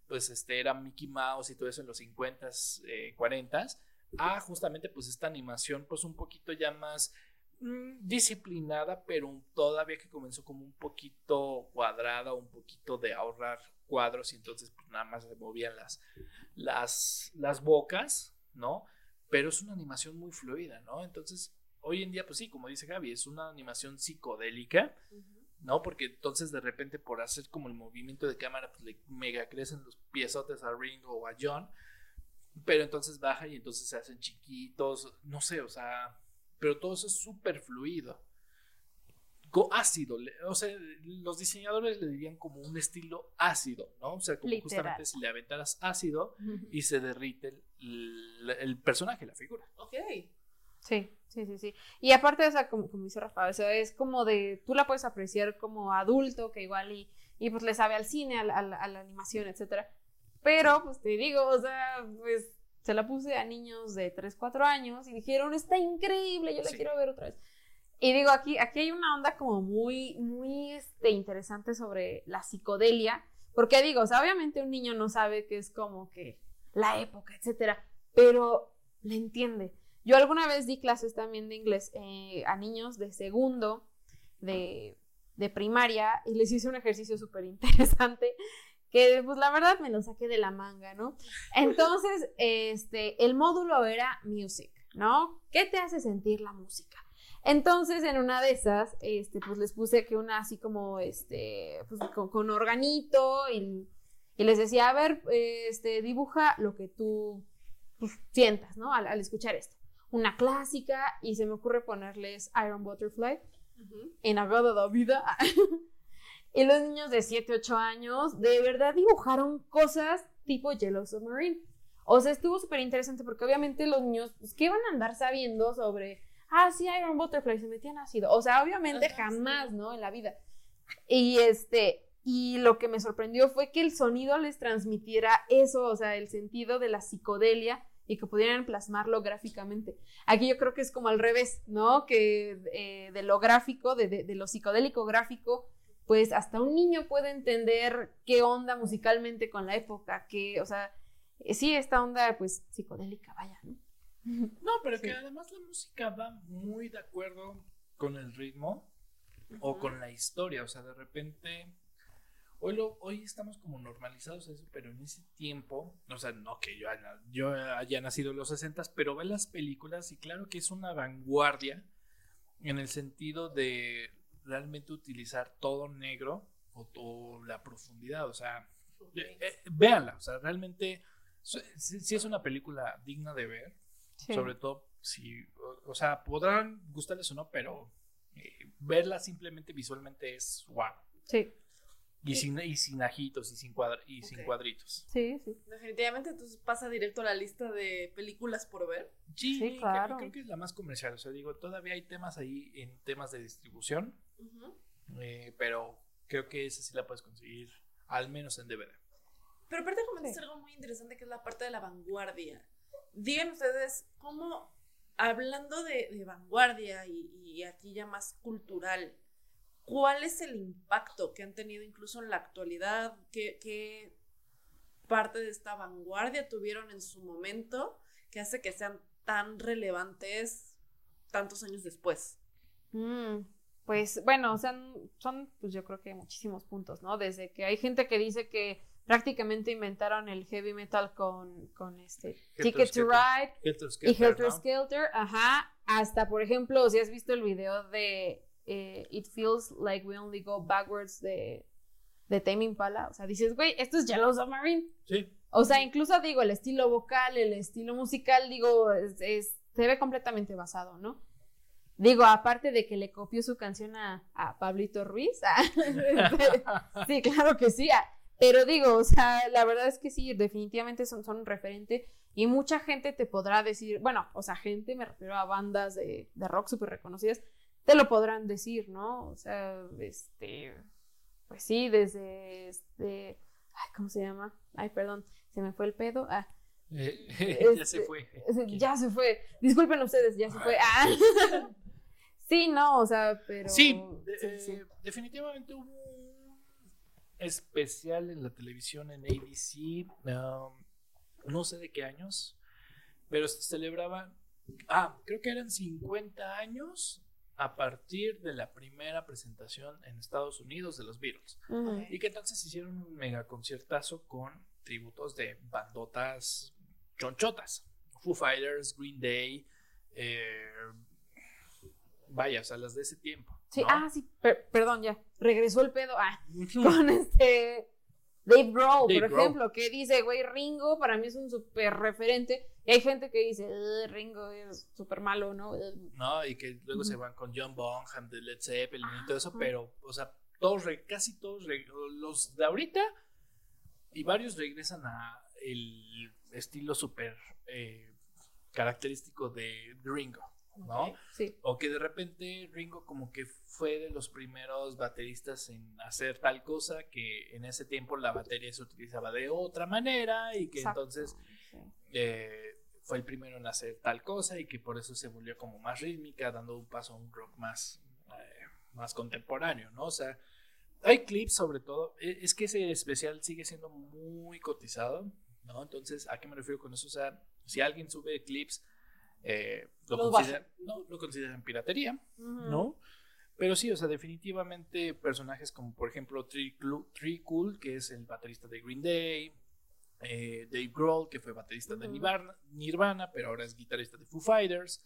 pues, este, era Mickey Mouse y todo eso en los 50s, 40s, a justamente, pues, esta animación, pues, un poquito ya más disciplinada, pero todavía que comenzó como un poquito cuadrada, un poquito de ahorrar cuadros y entonces pues nada más se movían las, las, las bocas, ¿no? Pero es una animación muy fluida, ¿no? Entonces, hoy en día, pues sí, como dice Gaby, es una animación psicodélica, ¿no? Porque entonces de repente por hacer como el movimiento de cámara, pues le mega crecen los piezotes a Ringo o a John, pero entonces baja y entonces se hacen chiquitos, no sé, o sea, pero todo eso es súper fluido ácido, o sea, los diseñadores le dirían como un estilo ácido, ¿no? O sea, como justamente si le aventaras ácido y se derrite el, personaje, la figura. Ok. Sí, sí, sí, sí. Y aparte, o sea, como, como dice Rafa, o sea, es como de, tú la puedes apreciar como adulto, que igual y, y pues le sabe al cine, a, la animación, etcétera. Pero, pues te digo, o sea, pues se la puse a niños de 3, 4 años y dijeron, está increíble, yo la quiero ver otra vez. Y digo, aquí, aquí hay una onda como muy, muy este, interesante sobre la psicodelia, porque digo, o sea, obviamente un niño no sabe que es como que la época, etcétera, pero le entiende. Yo alguna vez di clases también de inglés eh, a niños de segundo, de, de primaria, y les hice un ejercicio súper interesante que pues la verdad me lo saqué de la manga, ¿no? Entonces, [laughs] este, el módulo era music, ¿no? ¿Qué te hace sentir la música? Entonces, en una de esas, este, pues les puse que una así como, este, pues con, organito y, les decía, a ver, este, dibuja lo que tú pues, sientas, ¿no? Al, escuchar esto. Una clásica y se me ocurre ponerles Iron Butterfly en Agada la Vida. [laughs] y los niños de 7, 8 años de verdad dibujaron cosas tipo Yellow Submarine. O sea, estuvo súper interesante porque obviamente los niños, pues, ¿qué van a andar sabiendo sobre ah, sí, Iron Butterfly, se metían ácido. O sea, obviamente jamás, ¿no? En la vida. Y este, y lo que me sorprendió fue que el sonido les transmitiera eso, o sea, el sentido de la psicodelia y que pudieran plasmarlo gráficamente. Aquí yo creo que es como al revés, ¿no? Que eh, de lo gráfico, de, de, lo psicodélico gráfico, pues hasta un niño puede entender qué onda musicalmente con la época, que, o sea, sí, esta onda, pues, psicodélica, vaya, ¿no? [laughs] No, pero que además la música va muy de acuerdo con el ritmo o con la historia. O sea, de repente. Hoy, lo, hoy estamos como normalizados eso, pero en ese tiempo, o sea, no que yo haya, yo haya nacido en los 60, pero ve las películas y claro que es una vanguardia en el sentido de realmente utilizar todo negro o, toda la profundidad, o sea, eh, eh, véanla, o sea, realmente si es una película digna de ver, sobre todo si, o, sea, podrán gustarles o no, pero eh, verla simplemente visualmente es wow. Sí. Y sin, y sin ajitos y sin, y sin cuadritos. Sí, sí. Definitivamente entonces pasa directo a la lista de películas por ver. Sí, claro. creo, que es la más comercial. O sea, digo, todavía hay temas ahí en temas de distribución, eh, pero creo que esa sí la puedes conseguir, al menos en DVD. Pero aparte comentaste algo muy interesante que es la parte de la vanguardia digan ustedes cómo, hablando de, vanguardia y, aquí ya más cultural, ¿cuál es el impacto que han tenido incluso en la actualidad? ¿Qué, parte de esta vanguardia tuvieron en su momento que hace que sean tan relevantes tantos años después? Mm, pues bueno, o sea, son pues yo creo que muchísimos puntos, ¿no? Desde que hay gente que dice que prácticamente inventaron el heavy metal con, con este Ticket to Ride y Helter Skelter, ajá, hasta por ejemplo, si has visto el video de eh, It Feels Like We Only Go Backwards de, de Tame Impala, o sea, dices, güey, esto es Yellow Submarine. Sí. O sea, incluso digo, el estilo vocal, el estilo musical, digo, es, se ve completamente basado, ¿no? Digo, aparte de que le copió su canción a, a Pablito Ruiz. [laughs] sí, claro que sí. Pero digo, o sea, la verdad es que sí, definitivamente son, son un referente y mucha gente te podrá decir, bueno, o sea, gente, me refiero a bandas de, de rock súper reconocidas, te lo podrán decir, ¿no? O sea, este, pues sí, desde, este, ay, ¿cómo se llama? Ay, perdón, se me fue el pedo. Ah, eh, [laughs] ya se este, fue. Ya se fue. Disculpen ustedes, ya se fue. Ah. Sí, no, o sea, pero. Sí, eh, definitivamente hubo un especial en la televisión en ABC. no sé de qué años, pero se celebraba. Ah, creo que eran 50 años a partir de la primera presentación en Estados Unidos de los Beatles. Y que entonces hicieron un mega conciertazo con tributos de bandotas chonchotas. Foo Fighters, Green Day, eh, vaya, o sea, las de ese tiempo. Sí, ah, sí, perdón, ya. Regresó el pedo ah, con este Dave Grohl, por ejemplo, que dice, güey, Ringo para mí es un súper referente. Y hay gente que dice, Ringo es súper malo, ¿no? No, y que luego se van con John Bonham de Led Zeppelin y todo eso, pero, o sea, todos, casi todos, los de ahorita y varios regresan a el estilo súper eh, característico de Ringo. ¿No? Sí. O que de repente Ringo como que fue de los primeros bateristas en hacer tal cosa que en ese tiempo la batería se utilizaba de otra manera y que entonces eh, fue el primero en hacer tal cosa y que por eso se volvió como más rítmica, dando un paso a un rock más, eh, más contemporáneo, ¿no? O sea, hay clips sobre todo, e, es que ese especial sigue siendo muy cotizado, ¿no? Entonces, ¿a qué me refiero con eso? O sea, si alguien sube clips eh, lo, consideran, no, lo consideran piratería, ¿no? Pero sí, o sea, definitivamente personajes como por ejemplo Tree, Cool, que es el baterista de Green Day, eh, Dave Grohl, que fue baterista de Nirvana, pero ahora es guitarrista de Foo Fighters.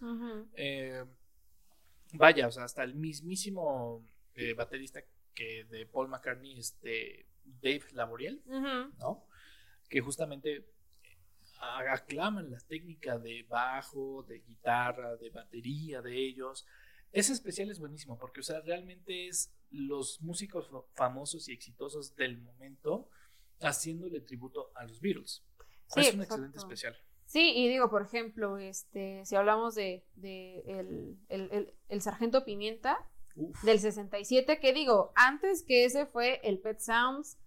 Eh, vaya, o sea, hasta el mismísimo baterista que de Paul McCartney, este Dave Laboriel, ¿no? Que justamente aclaman la técnica de bajo, de guitarra, de batería de ellos. Ese especial es buenísimo porque, o sea, realmente es los músicos famosos y exitosos del momento haciéndole tributo a los Beatles. es un excelente especial. Sí, y digo, por ejemplo, este, si hablamos de, el, el, Sargento Pimienta del 67, que digo, antes que ese fue el Pet Sounds,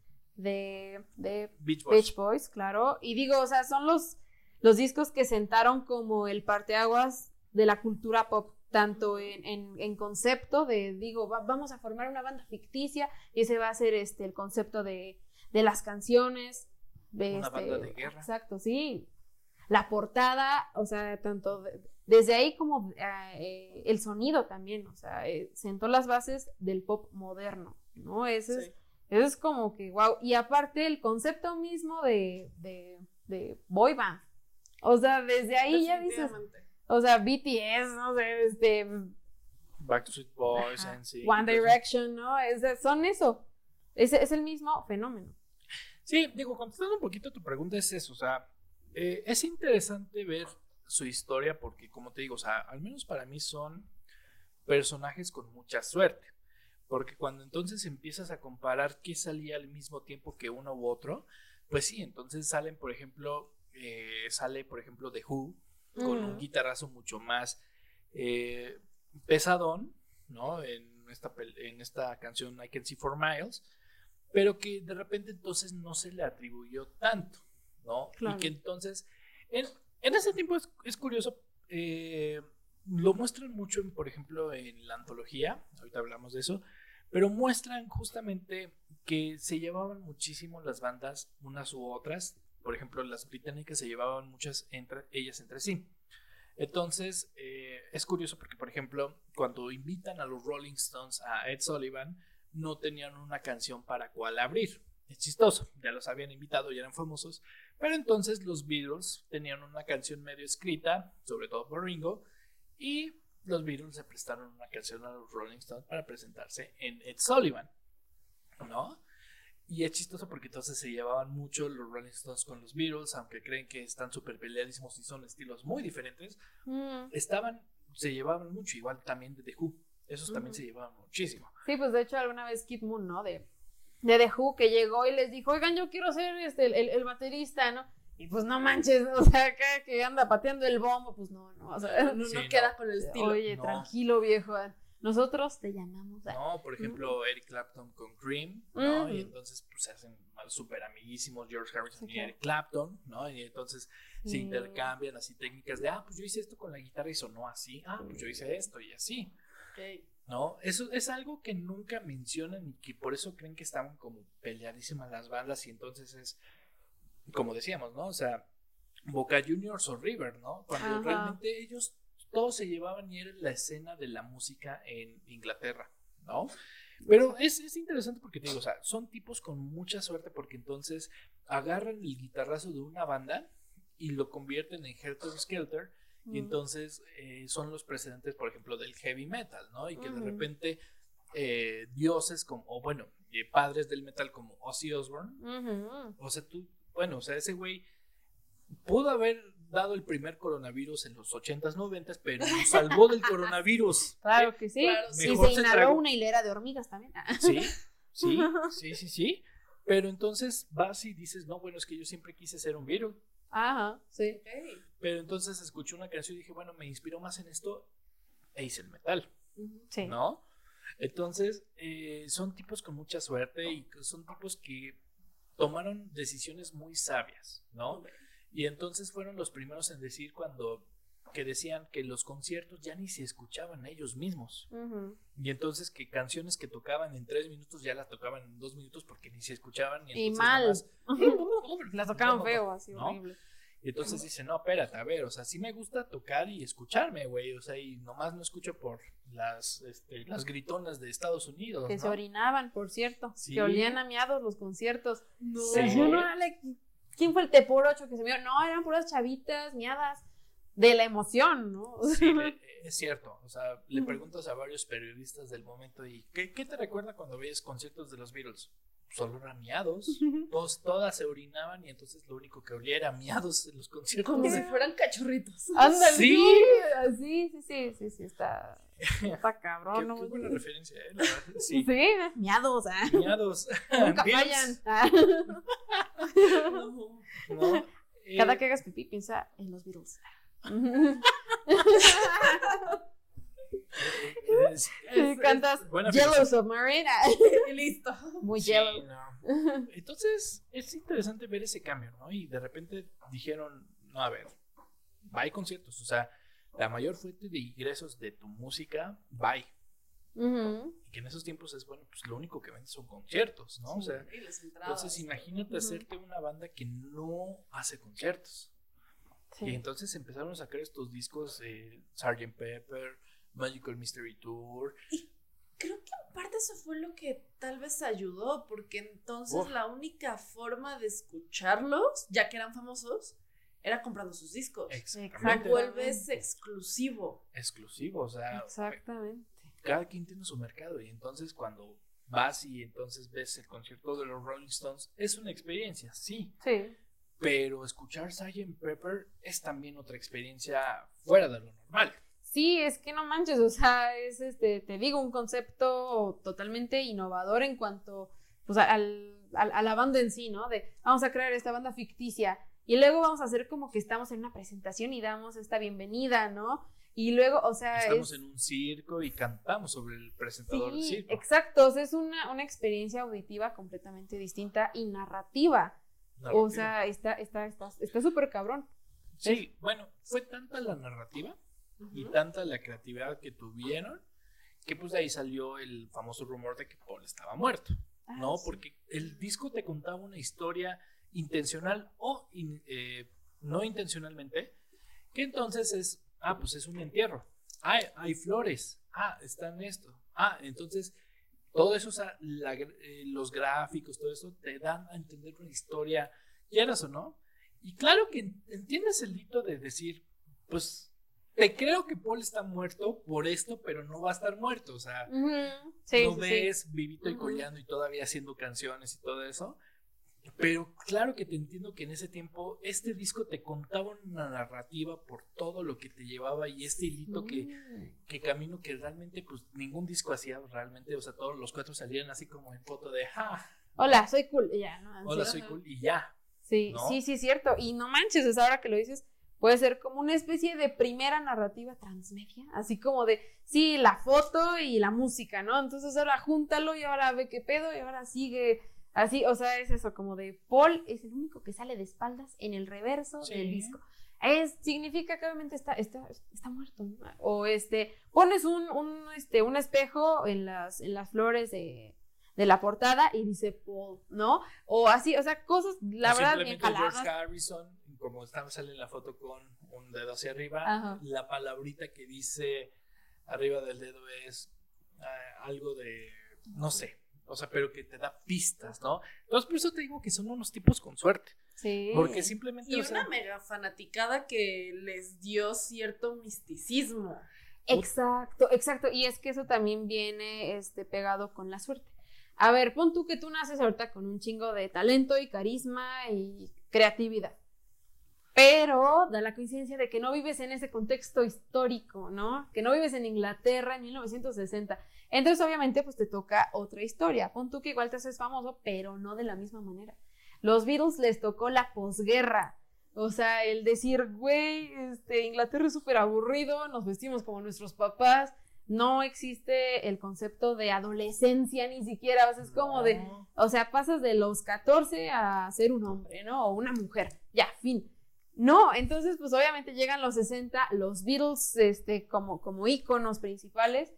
de, Beach, Boys. claro. Y digo, o sea, son los, los discos que sentaron como el parteaguas de la cultura pop, tanto en, concepto de, digo, vamos a formar una banda ficticia y ese va a ser este, el concepto de, las canciones. De una banda de guerra. Exacto, sí. La portada, o sea, tanto desde ahí como eh, el sonido también, o sea, eh, sentó las bases del pop moderno, ¿no? Ese es eso es como que, wow. Y aparte el concepto mismo de, de, de boy band. O sea, desde ahí ya dices, o sea, BTS, no sé, este... Backstreet Boys, One Direction, ¿no? Es, son eso. Es, es el mismo fenómeno. Sí, digo, contestando un poquito tu pregunta es eso, o sea, eh, es interesante ver su historia porque, como te digo, o sea, al menos para mí son personajes con mucha suerte. Porque cuando entonces empiezas a comparar qué salía al mismo tiempo que uno u otro, pues sí, entonces salen, por ejemplo, eh, sale, por ejemplo, The Who, con un guitarrazo mucho más eh, pesadón, ¿no? En esta, en esta canción I Can See For Miles, pero que de repente entonces no se le atribuyó tanto, ¿no? Y que entonces, en, ese tiempo es, curioso, eh, lo muestran mucho, por ejemplo, en la antología, ahorita hablamos de eso, pero muestran justamente que se llevaban muchísimo las bandas unas u otras. Por ejemplo, las británicas se llevaban muchas entre ellas entre sí. Entonces, eh, es curioso porque, por ejemplo, cuando invitan a los Rolling Stones a Ed Sullivan, no tenían una canción para cuál abrir. Es chistoso, ya los habían invitado, y eran famosos, pero entonces los Beatles tenían una canción medio escrita, sobre todo por Ringo, y los Beatles se prestaron una canción a los Rolling Stones para presentarse en Ed Sullivan, ¿no? Y es chistoso porque entonces se llevaban mucho los Rolling Stones con los Beatles, aunque creen que están súper peleadísimos y son estilos muy diferentes. Mm. Estaban, se llevaban mucho, igual también de The Who. Esos también se llevaban muchísimo. Sí, pues de hecho alguna vez Kid Moon, ¿no? De, de The Who, que llegó y les dijo, oigan, yo quiero ser este, el, el baterista, ¿no? Y pues no manches, o sea, acá que anda pateando el bombo, pues no, no, o sea, [laughs] no, queda con el estilo. Oye, tranquilo, viejo. Nosotros te llamamos. No, por ejemplo, Eric Clapton con Cream, ¿no? Y entonces pues, se hacen súper amiguísimos George Harrison y Eric Clapton, ¿no? Y entonces se intercambian así técnicas de, ah, pues yo hice esto con la guitarra y sonó así, ah, pues yo hice esto y así. ¿No? Eso es algo que nunca mencionan y que por eso creen que estaban como peleadísimas las bandas y entonces es, como decíamos, ¿no? O sea, Boca Juniors o River, ¿no? Cuando realmente ellos todos se llevaban y era la escena de la música en Inglaterra, ¿no? Pero es, es, interesante porque te digo, o sea, son tipos con mucha suerte porque entonces agarran el guitarrazo de una banda y lo convierten en Helter Skelter y entonces eh, son los precedentes, por ejemplo, del heavy metal, ¿no? Y que de repente eh, dioses como, o bueno, eh, padres del metal como Ozzy Osbourne, o sea, tú, bueno, o sea, ese güey pudo haber dado el primer coronavirus en los 80s, 90s, pero nos salvó del coronavirus. [laughs] Claro que sí. y se inhaló una hilera de hormigas también. [laughs] Sí, sí, [laughs] sí, sí, sí. Pero entonces vas y dices, no, bueno, es que yo siempre quise ser un virus. Ajá, sí. Pero entonces escuché una canción y dije, bueno, me inspiró más en esto e hice el metal. Sí. ¿No? Entonces, eh, son tipos con mucha suerte y son tipos que tomaron decisiones muy sabias, ¿no? Y entonces fueron los primeros en decir cuando que decían que los conciertos ya ni se escuchaban ellos mismos. Y entonces que canciones que tocaban en tres minutos ya las tocaban en dos minutos porque ni se escuchaban. Y, mal. las [laughs] tocaban feo, así horrible. Y entonces dice, no, espérate, a ver, o sea, sí me gusta tocar y escucharme, güey, o sea, y nomás no escucho por las, este, las gritonas de Estados Unidos. Que se orinaban, por cierto, que olían a miados los conciertos. No, ¿Quién fue el T por ocho que se vio? No, eran puras chavitas, miadas, de la emoción, ¿no? Sí, [laughs] es cierto. O sea, le preguntas a varios periodistas del momento y ¿qué, qué te recuerda cuando ves conciertos de los Beatles? Solo eran miados. Todos, todas se orinaban y entonces lo único que olía era miados en los conciertos. Como si fueran cachorritos. [laughs] Ándale. Sí. Sí, sí, sí, sí, sí, está, está [laughs] cabrón. Qué, ¿no? qué buena referencia, ¿eh? La verdad, sí. sí, miados, ¿ah? Miados. [laughs] Nunca fallan. Ah. No, no. Cada Eh, que hagas pipí, piensa en los Beatles. [laughs] es- Sí, es- cantas Yellow. Submarine. [laughs] Y listo. Muy Sí, yellow. no. [laughs] Entonces, es interesante ver ese cambio, ¿no? Y de repente dijeron, no, a ver, hay conciertos, o sea, la mayor fuente de ingresos de tu música, bye. Ujú. Y que en esos tiempos es, bueno, pues lo único que vende son conciertos, ¿no? O sea, entonces imagínate hacerte una banda que no hace conciertos. Y entonces empezaron a sacar estos discos, eh, Sgt. Pepper, Magical Mystery Tour. Creo que en parte eso fue lo que tal vez ayudó, porque entonces la única forma de escucharlos, ya que eran famosos, era comprando sus discos. Te Exactamente. vuelves exclusivo. Exclusivo, o sea, Exactamente. cada quien tiene su mercado y entonces cuando vas y entonces ves el concierto de los Rolling Stones es una experiencia, sí, Sí. pero escuchar Sgt. Pepper es también otra experiencia fuera de lo normal. Sí, es que no manches, o sea, es este, te digo, un concepto totalmente innovador en cuanto, pues, al, al- a la banda en sí, ¿no? De, vamos a crear esta banda ficticia y luego vamos a hacer como que estamos en una presentación y damos esta bienvenida, ¿no? Y luego, o sea, Estamos es... en un circo y cantamos sobre el presentador del circo. exacto, o sea, es una, una experiencia auditiva completamente distinta y narrativa. O sea, está está está está súper cabrón. sí, bueno, fue tanta la narrativa y tanta la creatividad que tuvieron que pues de ahí salió el famoso rumor de que Paul estaba muerto. ¿no? Ah, sí. Porque el disco te contaba una historia intencional o in- eh, no intencionalmente, que entonces es, ah, pues es un entierro, ah, hay flores, ah, está en esto, ah, entonces todo eso, o sea, la eh, los gráficos, todo eso te dan a entender una historia, quieras o no, y claro que en- entiendes el hito de decir, pues te creo que Paul está muerto por esto, pero no va a estar muerto, o sea, sí, lo sí, sí. ves vivito y coleando y todavía haciendo canciones y todo eso. Pero claro que te entiendo que en ese tiempo este disco te contaba una narrativa por todo lo que te llevaba y este hilito que, Mm. que camino que realmente pues ningún disco hacía realmente, o sea, todos los cuatro salían así como en foto de, ja, Hola, soy cool. y Ya, ¿no? hola, soy cool y ya. Sí, ¿no? sí, sí, cierto. Y no manches, sea, ahora que lo dices, puede ser como una especie de primera narrativa transmedia, así como de, sí, la foto y la música, ¿no? Entonces ahora júntalo y ahora ve qué pedo y ahora sigue así, o sea, es eso, como de Paul es el único que sale de espaldas en el reverso Sí. del disco. es, significa que obviamente está, está, está muerto. O este, pones un, un, este, un espejo en las, en las flores de, de la portada y dice Paul, ¿no? O así, o sea, cosas, la verdad, bien caladas. George Harrison, como estamos sale en la foto con un dedo hacia arriba, la palabrita que dice arriba del dedo es ah, algo de, no sé, o sea, pero que te da pistas, ¿no? Entonces, por eso te digo que son unos tipos con suerte. Sí. Porque simplemente. Y una mega fanaticada que les dio cierto misticismo. Exacto, exacto. Y es que eso también viene este, pegado con la suerte. A ver, pon tú que tú naces ahorita con un chingo de talento y carisma y creatividad. Pero da la coincidencia de que no vives en ese contexto histórico, ¿no? Que no vives en Inglaterra en 1960. Entonces, obviamente, pues te toca otra historia. Pon tú que igual te haces famoso, pero no de la misma manera. Los Beatles les tocó la posguerra. O sea, el decir, güey, este, Inglaterra es súper aburrido, nos vestimos como nuestros papás, no existe el concepto de adolescencia ni siquiera, o sea, es como de, o sea, pasas de los 14 a ser un hombre, ¿no? O una mujer, ya, fin. No, entonces pues obviamente llegan los 60, los Beatles este, como, como íconos principales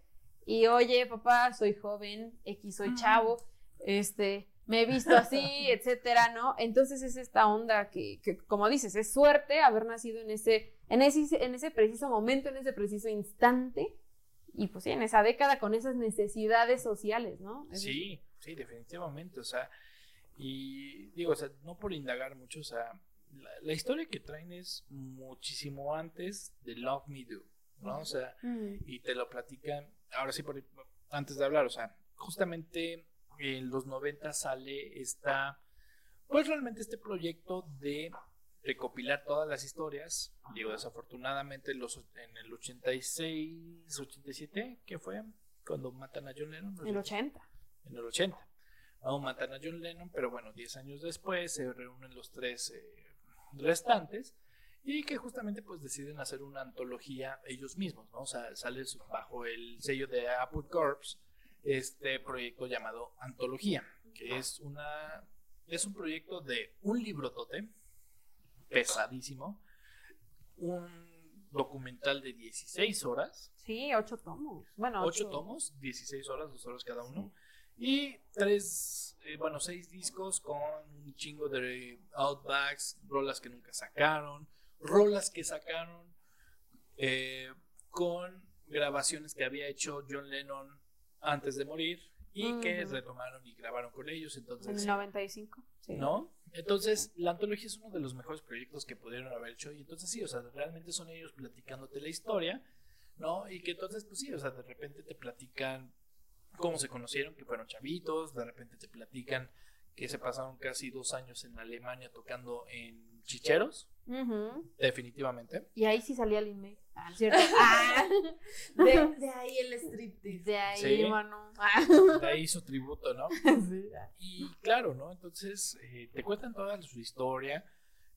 y oye papá, soy joven, X soy chavo, este, me he visto así, [laughs] etcétera, ¿no? Entonces es esta onda que, que, como dices, es suerte haber nacido en ese, en ese, en ese preciso momento, en ese preciso instante y pues sí, en esa década con esas necesidades sociales, ¿no? sí, sí, definitivamente, o sea, y digo, o sea, no por indagar mucho, o sea, la, historia que traen es muchísimo antes de Love Me Do, ¿no? O sea, y te lo platican, ahora sí, por, antes de hablar, o sea, justamente en los 90 sale esta, pues realmente este proyecto de recopilar todas las historias. Digo, desafortunadamente los, en el 86, 87, ¿qué fue? Cuando matan a John Lennon. En el 80. En el 80. Aún matan a John Lennon, pero bueno, 10 años después se reúnen los tres eh, restantes y que justamente pues deciden hacer una antología ellos mismos, ¿no? O sea, sale bajo el sello de Apple Corps este proyecto llamado Antología, que es una es un proyecto de un libro tote pesadísimo, un documental de 16 horas. Sí, 8 tomos. Bueno, 8 tomos, 16 horas, 2 horas cada uno. Y tres, eh, bueno, seis discos con un chingo de outbacks, rolas que nunca sacaron, rolas que sacaron eh, con grabaciones que había hecho John Lennon antes de morir y que retomaron y grabaron con ellos. Entonces, en el 95, sí. ¿No? Entonces, la antología es uno de los mejores proyectos que pudieron haber hecho. Y entonces, sí, o sea, realmente son ellos platicándote la historia, ¿no? Y que entonces, pues sí, o sea, de repente te platican cómo se conocieron, que fueron chavitos, de repente te platican que se pasaron casi dos años en Alemania tocando en chicheros, definitivamente. Y ahí sí salía el email. Ah, ¿cierto? [laughs] Ah. de, ahí el striptease. De ahí, mano. De ahí su tributo, ¿no? [laughs] Sí. Y claro, ¿no? Entonces, eh, te cuentan toda su historia.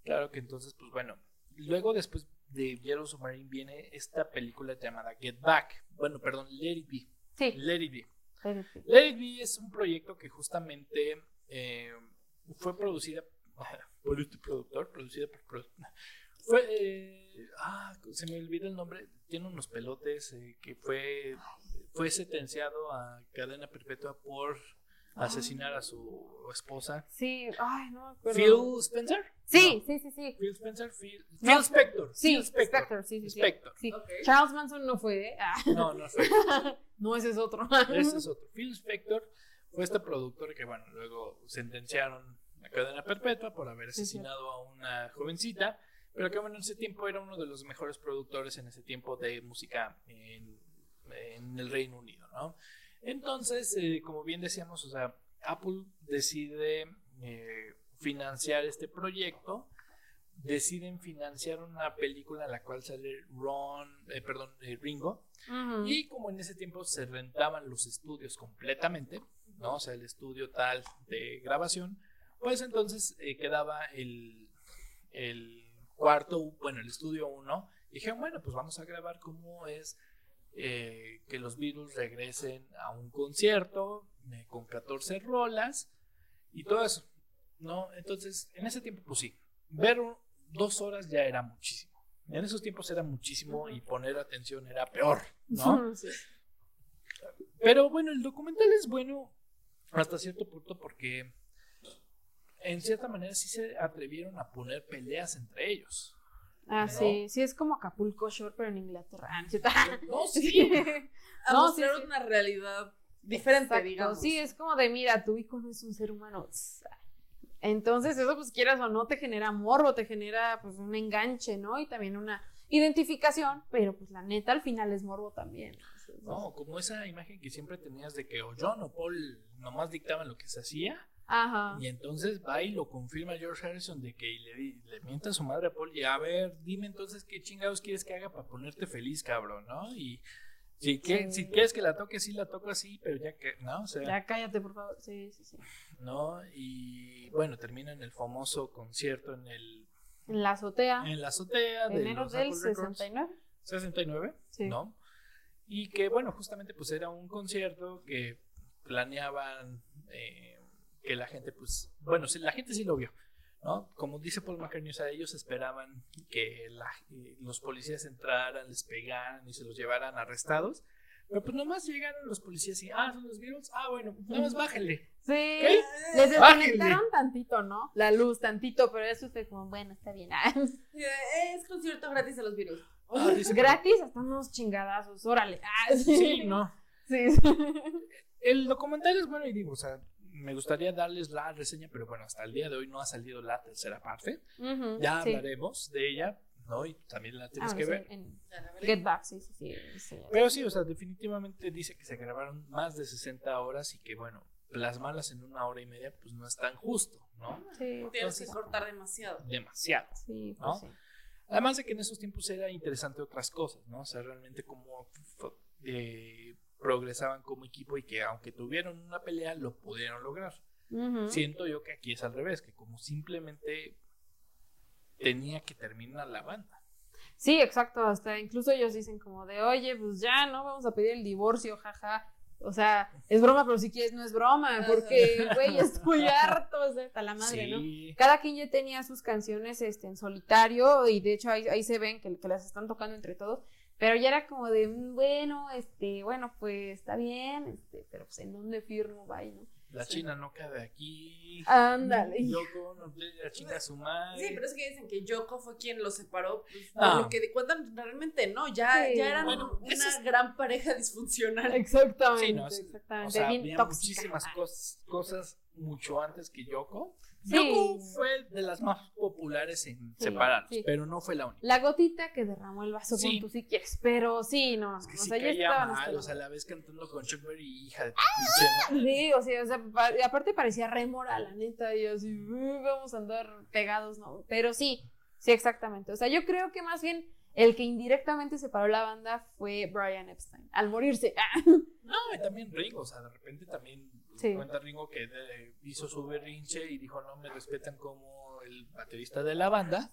Claro que entonces, pues bueno, luego después de Yellow Submarine viene esta película llamada Get Back. Bueno, perdón, Let It Be. Sí. Let It Be. Be es un proyecto que justamente eh, fue producida [laughs] por este productor, producida por... [laughs] Fue, eh, ah, se me olvida el nombre, tiene unos pelotes eh, que fue, fue sentenciado a cadena perpetua por asesinar a su esposa. Sí, ay, no me ¿Phil Spencer? Sí, sí, sí, sí. Phil Spencer, Phil, Phil Spector. Sí, Phil Spector. sí, sí, Spector. sí. Charles Manson no fue, ¿eh? Ah. No, no fue. [laughs] no, ese es otro. ese es otro. Phil Spector fue este productor que, bueno, luego sentenciaron a cadena perpetua por haber asesinado a una jovencita, pero que, bueno, en ese tiempo era uno de los mejores productores en ese tiempo de música en, en el Reino Unido, ¿no? Entonces, eh, como bien decíamos, o sea, Apple decide eh, financiar este proyecto, deciden financiar una película en la cual sale Ron, eh, perdón, Ringo, y como en ese tiempo se rentaban los estudios completamente, ¿no? O sea, el estudio tal de grabación, pues entonces quedaba el, el cuarto, bueno, el estudio 1, y dijeron, bueno, pues vamos a grabar cómo es eh, que los Beatles regresen a un concierto eh, con 14 rolas y todo eso, ¿no? Entonces, en ese tiempo, pues sí, ver dos horas ya era muchísimo, En esos tiempos era muchísimo y poner atención era peor, ¿no? [laughs] Pero bueno, el documental es bueno hasta cierto punto porque en cierta manera sí se atrevieron a poner peleas entre ellos. Ah, sí, sí, es como Acapulco Shore, pero en Inglaterra. No, [laughs] sí. a no, mostrar una realidad diferente, digamos. Sí, es como de, mira, tu hijo no es un ser humano. Entonces, eso, pues quieras o no, te genera morbo, te genera pues un enganche, ¿no? Y también una identificación, pero pues la neta al final es morbo también. no, como esa imagen que siempre tenías de que o John o Paul nomás dictaban lo que se hacía Ajá. Y entonces va y lo confirma George Harrison de que le, le mienta a su madre a Paul y a ver, dime entonces qué chingados quieres que haga para ponerte feliz, cabrón, ¿no? Y si, que, si quieres que la toque, sí la toco así, pero ya que, ¿no? O sea, ya cállate, por favor. Sí, sí, sí. ¿No? Y bueno, termina en el famoso concierto en el... En la azotea. En la azotea. De enero del 69. 69, sí. ¿no? Y que bueno, justamente pues era un concierto que planeaban... Eh, que la gente, pues, bueno, la gente sí lo vio, ¿no? Como dice Paul McCartney, o sea, ellos esperaban que eh, los policías entraran, les pegaran y se los llevaran arrestados. Pero pues nomás llegaron los policías y, ah, son los Beatles, ah, bueno, nada más bájenle. Sí, les desconectaron tantito, ¿no? La luz, tantito, pero eso fue como, bueno, está bien. [laughs] es concierto gratis a los Beatles. Ah, gratis hasta unos chingadazos, órale. Ah, sí, no. [laughs] Sí. El documental es bueno y digo, o sea, me gustaría darles la reseña, pero bueno, hasta el día de hoy no ha salido la tercera parte. ya hablaremos de ella, ¿no? Y también la tienes ah, que ver. Get Back, sí, sí, sí, Pero sí, o sea, definitivamente dice que se grabaron más de 60 horas y que, bueno, plasmarlas en una hora y media, pues no es tan justo, ¿no? Sí. Tienes que cortar demasiado. Demasiado. Sí, ¿no? Pues Además de que en esos tiempos era interesante otras cosas, ¿no? O sea, realmente como eh, progresaban como equipo y que aunque tuvieron una pelea lo pudieron lograr. Siento yo que aquí es al revés, que como simplemente tenía que terminar la banda. Sí, exacto, hasta incluso ellos dicen como de, oye, pues ya, ¿no? Vamos a pedir el divorcio, jaja. O sea, es broma, pero si quieres no es broma, porque, güey, estoy [laughs] harto, o sea, la madre, ¿no? Cada quien ya tenía sus canciones este, en solitario y de hecho ahí, ahí se ven que, que las están tocando entre todos. Pero ya era como de, mm, bueno, este, bueno, pues está bien, este, pero pues en dónde firmo, bye, ¿no? La China no cabe aquí. Ándale. Yoko no la China su madre. Sí, pero es que dicen que Yoko fue quien lo separó. Pues, ah. Lo que cuentan realmente no, ya, ya eran una gran pareja disfuncional. Exactamente. Sí, exactamente. O sea, había muchísimas cosas mucho antes que Yoko. Yoko fue de las más populares en separados, pero no fue la única. La gotita que derramó el vaso con tú si quieres, pero sí, no. Es que o sea, ya mal, o sea, la vez cantando con Chuck Berry, hija de ¡Ah! Sí, o sea, o sea, aparte parecía remora, la neta, y así, vamos a andar pegados, ¿no? Pero sí, sí, exactamente. O sea, yo creo que más bien el que indirectamente separó la banda fue Brian Epstein, al morirse. [laughs] no, y también Ringo, o sea, de repente también Cuenta Ringo que hizo su berrinche y dijo, no me respetan como el baterista de la banda.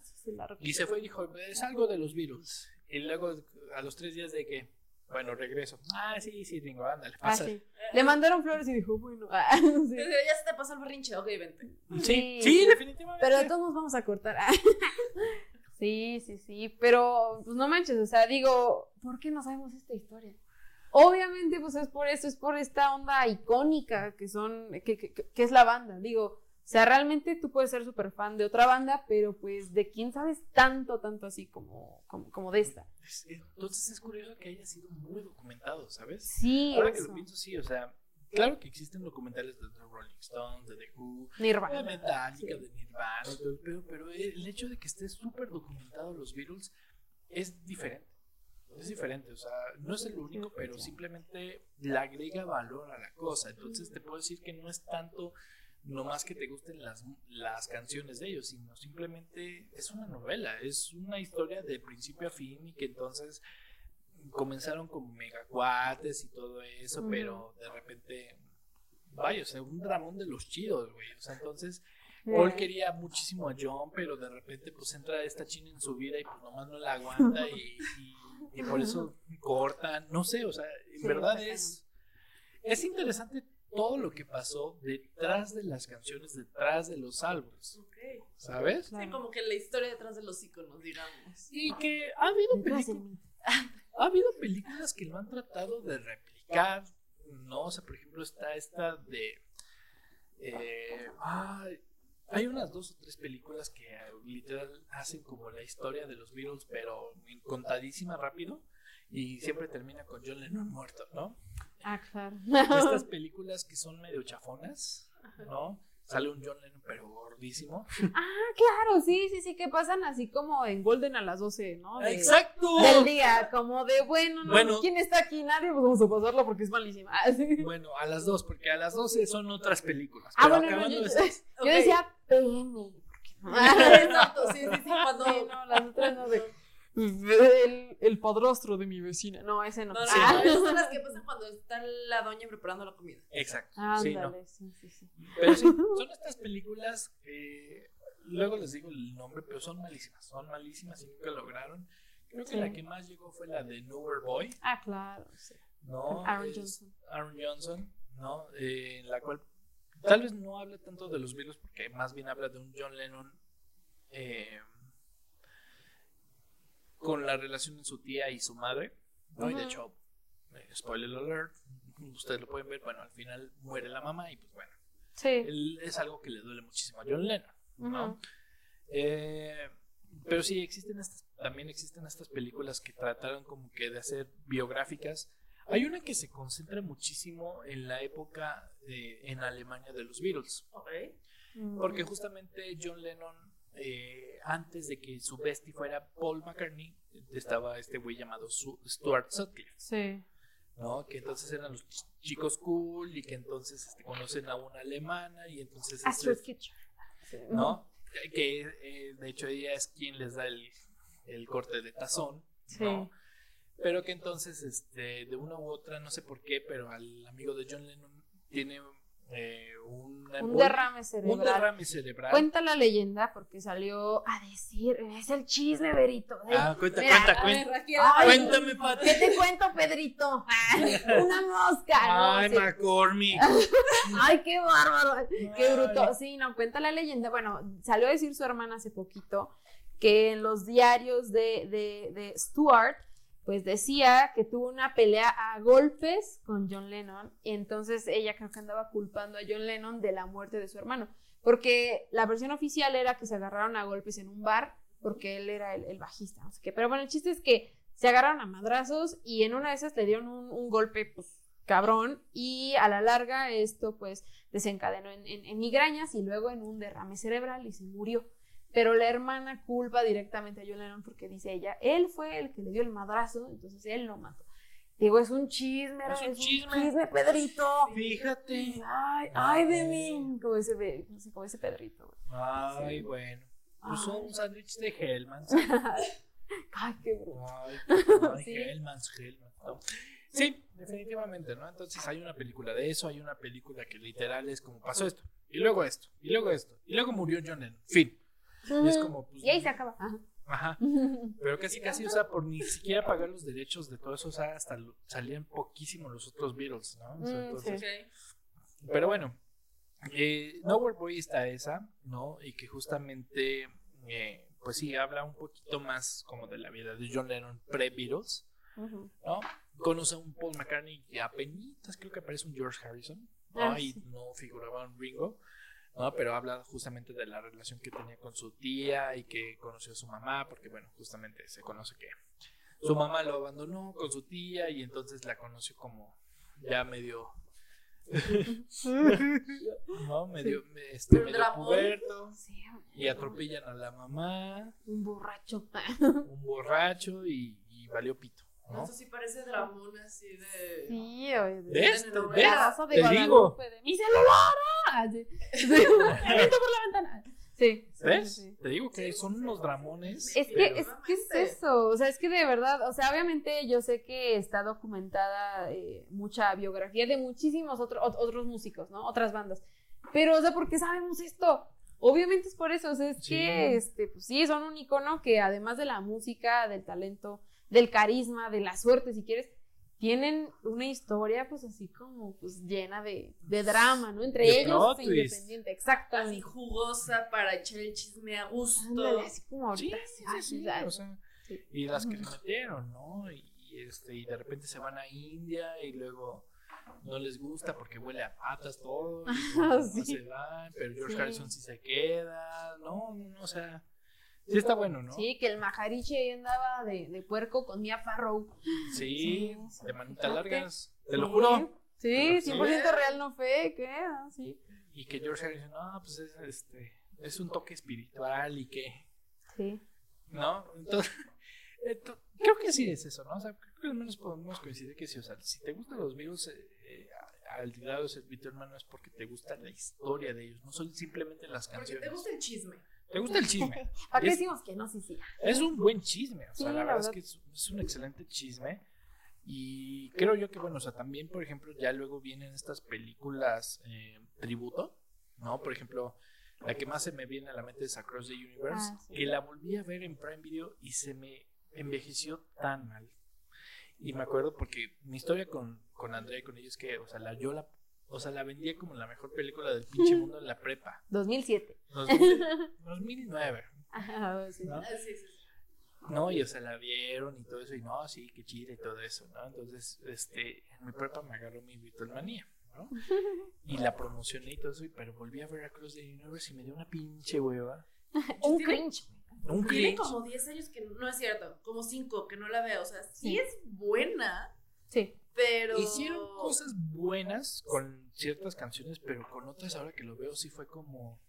y se fue y dijo, es algo de los Beatles. Y luego, a los tres días de que, bueno, regreso. Ah, sí, sí, Ringo, ándale, ah, pasa. Le mandaron flores y dijo, bueno. Ah, [laughs] ya se te pasó el berrinche, ok, vente. Sí, sí, definitivamente. Pero todos vamos a cortar. [laughs] sí, sí, sí, pero pues no manches, o sea, digo, ¿por qué no sabemos esta historia? Obviamente, pues es por eso, es por esta onda icónica que son, que, que, es la banda. Digo, o sea, realmente tú puedes ser súper fan de otra banda, pero pues de quién sabes tanto, tanto así como, como, de esta. Entonces es curioso que haya sido muy documentado, ¿sabes? Sí. Ahora que lo pienso, sí, o sea, claro que existen documentales de The Rolling Stones, de The Who, Nirvana. de Metallica, de Nirvana, pero, pero el hecho de que esté súper documentado los Beatles es diferente es diferente, o sea, no es el único, pero simplemente le agrega valor a la cosa. Entonces te puedo decir que no es tanto nomás que te gusten las, las canciones de ellos, sino simplemente es una novela, es una historia de principio a fin y que entonces comenzaron como megacuates y todo eso, pero de repente, vaya, o sea, un dramón de los chidos, güey. O sea, entonces Paul quería muchísimo a John, pero de repente pues entra esta china en su vida y pues nomás no la aguanta y y por eso cortan, no sé, o sea, en verdad es, es interesante todo lo que pasó detrás de las canciones, detrás de los álbumes. ¿Sabes? Sí, como que la historia detrás de los iconos, digamos. Y que ha habido películas. [laughs] Ha habido películas que lo han tratado de replicar. No, o sea, por ejemplo, está esta de. Eh, hay unas dos o tres películas que literal hacen como la historia de los Beatles, pero contadísima rápido. Y siempre termina con John Lennon muerto, ¿no? Ah, claro. Estas [laughs] películas que son medio chafonas, ¿no? Sale un John Lennon pero gordísimo. Ah, claro, sí, sí, sí, que pasan así como en Golden a las 12, ¿no? Exacto. Del día, como de, bueno, no, ¿quién está aquí? Nadie, pues vamos a pasarlo porque es malísima. [laughs] Bueno, a las 2, porque a las 12 son otras películas. Ah, bueno, no, yo, [laughs] yo, decía PM. Ah, [laughs] exacto, sí, sí, sí, cuando... no, las otras no de... El, el, padrastro de mi vecina. No, ese no. No, no, ah. esas son las que pasan cuando está la doña preparando la comida. Exacto. sí, no. sí, sí, sí. Pero sí, [laughs] son estas películas que luego les digo el nombre, pero son malísimas. Son malísimas y nunca lograron. Creo que la que más llegó fue la de Nowhere Boy. Ah, claro, sí. ¿no? Aaron Johnson. Aaron Johnson, ¿no? Eh, en la cual tal vez no habla tanto de los virus, porque más bien habla de un John Lennon. Eh, con la relación de su tía y su madre. ¿no? Y de hecho, eh, spoiler alert, ustedes lo pueden ver, bueno, al final muere la mamá y pues bueno. Sí. es algo que le duele muchísimo a John Lennon, ¿no? Eh, pero sí, existen estas, también existen estas películas que trataron como que de hacer biográficas. Hay una que se concentra muchísimo en la época en Alemania de los Beatles. Porque justamente John Lennon eh, antes de que su bestie fuera Paul McCartney, estaba este güey llamado Stuart Sutcliffe. Sí. ¿no? Que entonces eran los chicos cool y que entonces este, conocen a una alemana y entonces... Astrid ¿No? Que eh, de hecho ella es quien les da el, el corte de tazón, ¿no? Pero que entonces, este, de una u otra, no sé por qué, pero al amigo de John Lennon tiene eh, un, derrame cerebral. Un derrame cerebral. Cuenta la leyenda porque salió a decir, es el chisme, Berito. Ah, cuenta, cuenta, cuenta. Cuéntame, Pati. ¿Qué te cuento, Pedrito? [laughs] Una mosca. Ay, McCormick. [laughs] Ay, qué bárbaro. Qué bruto. Sí, no, cuenta la leyenda. Bueno, salió a decir su hermana hace poquito que en los diarios de, de, de Stuart pues decía que tuvo una pelea a golpes con John Lennon y entonces ella creo que andaba culpando a John Lennon de la muerte de su hermano, porque la versión oficial era que se agarraron a golpes en un bar porque él era el, bajista, no sé qué, pero bueno, el chiste es que se agarraron a madrazos y en una de esas le dieron un, golpe pues cabrón y a la larga esto pues desencadenó en migrañas y luego en un derrame cerebral y se murió. Pero la hermana culpa directamente a John Lennon porque dice ella, él fue el que le dio el madrazo, entonces él lo mató. Digo, es un chisme, es, un, chisme. un chisme, Pedrito. Fíjate. Ay, ay de mí. Como ese, como ese Pedrito. Ay, bueno. Pues un sándwich de Hellmans. [laughs] ay, qué bruto. Ay, ay [laughs] ¿Sí? Hellmans, Hellmans. Sí, definitivamente, ¿no? Entonces hay una película de eso, hay una película que literal es como pasó esto, y luego esto, y luego esto, y luego murió John Lennon. Fin. Y es como, pues, Y ahí se acaba. Ajá. [laughs] Pero casi, casi, o sea, por ni siquiera pagar los derechos de todo eso, o sea, hasta salían poquísimo los otros Beatles, ¿no? Mm, entonces, Pero bueno, eh, Nowhere Boy está esa, ¿no? Y que justamente, eh, pues sí, habla un poquito más como de la vida de John Lennon pre-Beatles, ¿no? Conoce a un Paul McCartney que apenas creo que aparece un George Harrison. Ah, y no figuraba un Ringo. ¿No? Pero habla justamente de la relación que tenía con su tía y que conoció a su mamá, porque bueno, justamente se conoce que su mamá lo abandonó con su tía y entonces la conoció como ya medio... [laughs] ¿no? Medio, este, medio puberto y atropellan a la mamá. Un borracho. un borracho y, y valió pito. ¿No? Eso sí parece dramón así de. Sí, oye. De, ¿Ves? ¿Ves? Te digo. De mi celular. Sí. [laughs] sí. por la ventana. Sí. ¿Ves? Te digo que son unos dramones. Es que, es que es eso. O sea, es que de verdad, o sea, obviamente yo sé que está documentada eh, mucha biografía de muchísimos otros otros músicos, ¿no? Otras bandas. Pero, o sea, ¿por qué sabemos esto? Obviamente es por eso, o sea, es que, este, pues sí, son un icono que además de la música, del talento, del carisma, de la suerte, si quieres, tienen una historia pues así como pues llena de, de drama, ¿no? Entre ellos e independiente, exactamente. Así jugosa para echar el chisme a gusto. Ándale, así como ahorita. Sí, sí, sí, o sea, y las que se metieron, ¿no? Y, este, y de repente se van a India y luego no les gusta porque huele a patas todo, y [laughs] no se van, pero George Harrison sí se queda, no, no, o sea, Sí, está bueno, ¿no? Sí, que el Maharishi ahí andaba de, de puerco con Mia Farrow. Sí, de manitas largas. Te lo juro. Sí, 100% real, no fake, ¿eh? Ah, sí. Y que George Harrison, no, pues es, este, es un toque espiritual y que. Sí. ¿No? Entonces, [laughs] creo que sí es eso, ¿no? O sea, creo que al menos podemos coincidir que sí. O sea, si te gustan los virus, eh, eh, al lado de ser hermano es porque te gusta la historia de ellos, no son simplemente las canciones. Porque te gusta el chisme. ¿Te gusta el chisme? [laughs] ¿Para qué decimos que no? Sí, sí. Es un buen chisme, o sea, la, verdad, es que es, un excelente chisme. Y creo yo que, bueno, o sea, también, por ejemplo, ya luego vienen estas películas eh, tributo, ¿no? Por ejemplo, la que más se me viene a la mente es Across the Universe, ah, que la volví a ver en Prime Video y se me envejeció tan mal. Y me acuerdo porque mi historia con, con Andrea y con ellos es que, o sea, la, yo la o sea, la vendía como la mejor película del pinche mundo en la prepa. 2007. 2009. Ajá, sí. ¿no? Ah, sí, sí. No, y o sea, la vieron y todo eso, y no, sí, qué chida y todo eso, ¿no? Entonces, este, en mi prepa me agarró mi Beatlemanía, ¿no? Y la promocioné y todo eso, pero volví a ver a Cross the Universe y me dio una pinche hueva. [laughs] Un cringe. Un cringe. Tiene como 10 años que no es cierto, como 5 que no la veo, o sea, sí. es buena. Sí. Pero. Hicieron cosas buenas con ciertas canciones, pero con otras, ahora que lo veo, sí fue como.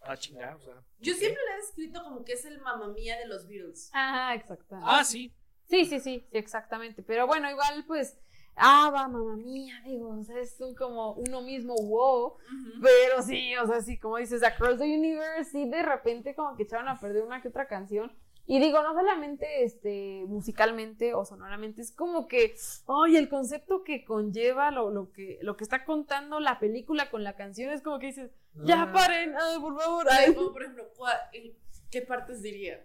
Ah, chingada, o sea. Yo siempre le he descrito como que es el mamá mía de los Beatles. Ah, exacto. Ah, sí. Sí, sí, sí, exactamente. Pero bueno, igual, pues. Ah, va, mamá mía, digo, o sea, es un, como uno mismo wow, pero sí, o sea, sí, como dices, Across the Universe, sí, de repente como que echaron a perder una que otra canción, y digo, no solamente este, musicalmente o sonoramente, es como que, ay, el concepto que conlleva lo, lo, que, lo que está contando la película con la canción es como que dices, ya ah. paren, por favor. Como, por ejemplo, ¿qué partes diría?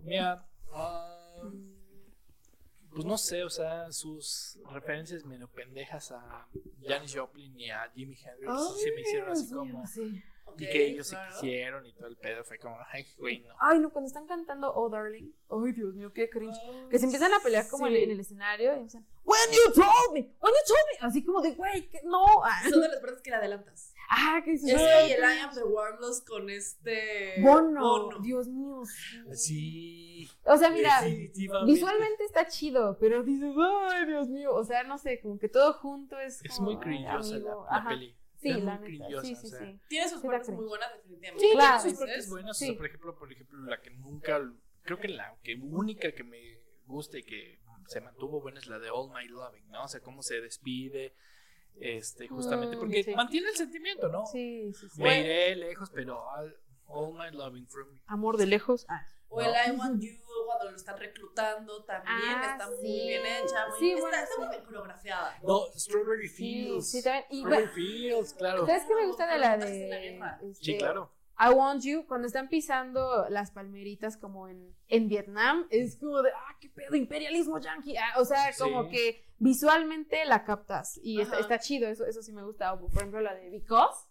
Mira, ah, pues no sé, o sea, sus referencias medio pendejas a Janis Joplin y a Jimi Hendrix se me hicieron así como y que ellos se quisieron y todo el pedo fue como, ay, güey, no. Ay, no, cuando están cantando Oh Darling, ay, Dios mío, qué cringe. que se empiezan a pelear como en, el escenario y empiezan, When you told me, when you told me, así como de, güey, que no. Son de las partes que le adelantas. Ah, ¿qué dices? Ese y el I am the Warmless con este. Bono. Dios mío. Sí. O sea, mira, visualmente está chido, pero dices, ay, Dios mío. O sea, no sé, como que todo junto es. Es muy cringosa la, la peli. Sí, la neta. Sí, sí, sí. Tiene sus partes muy buenas, definitivamente. Sí, claro. Tiene sus partes buenas. O sea, por ejemplo, por ejemplo, la que nunca, creo que la que única que me gusta y que se mantuvo buena es la de All My Loving, ¿no? O sea, cómo se despide, este, justamente, mm, porque mantiene el sentimiento, ¿no? Sí, sí, sí. Me iré lejos, pero all, My Loving from me. Amor de lejos. Ah. O el I Want You cuando lo están reclutando también ah, está muy bien hecha. Muy, sí, está, bueno, está muy bien coreografiada. No, Strawberry Fields. Sí, también. Y, Strawberry Fields, claro. ¿Sabes qué me gusta de la de. Este, sí, claro. I Want You, cuando están pisando las palmeritas como en, en Vietnam, es como de, ah, qué pedo, imperialismo yankee. Ah, o sea, como que visualmente la captas y está, está, chido, eso, eso sí me gusta. por ejemplo, la de Because.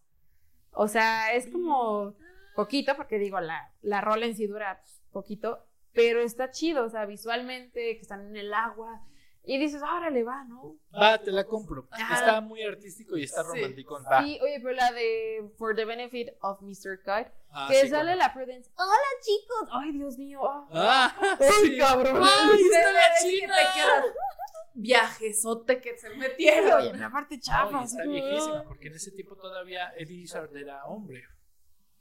O sea, es como poquito, porque digo, la, la rola en sí dura poquito, pero está chido, o sea, visualmente, que están en el agua. Y dices, ahora le va, ¿no? Va, te la compro. Está muy artístico y está romántico. Sí, oye, pero la de For the Benefit of Mr. Kite, ah, que sale la Prudence. Hola, chicos. Ay, Dios mío. Ah, Ay, cabrón. Ay, está la china. viajesote que se metieron. Oye, la parte chafa. está viejísima, porque en ese tiempo todavía Eddie Izzard era hombre.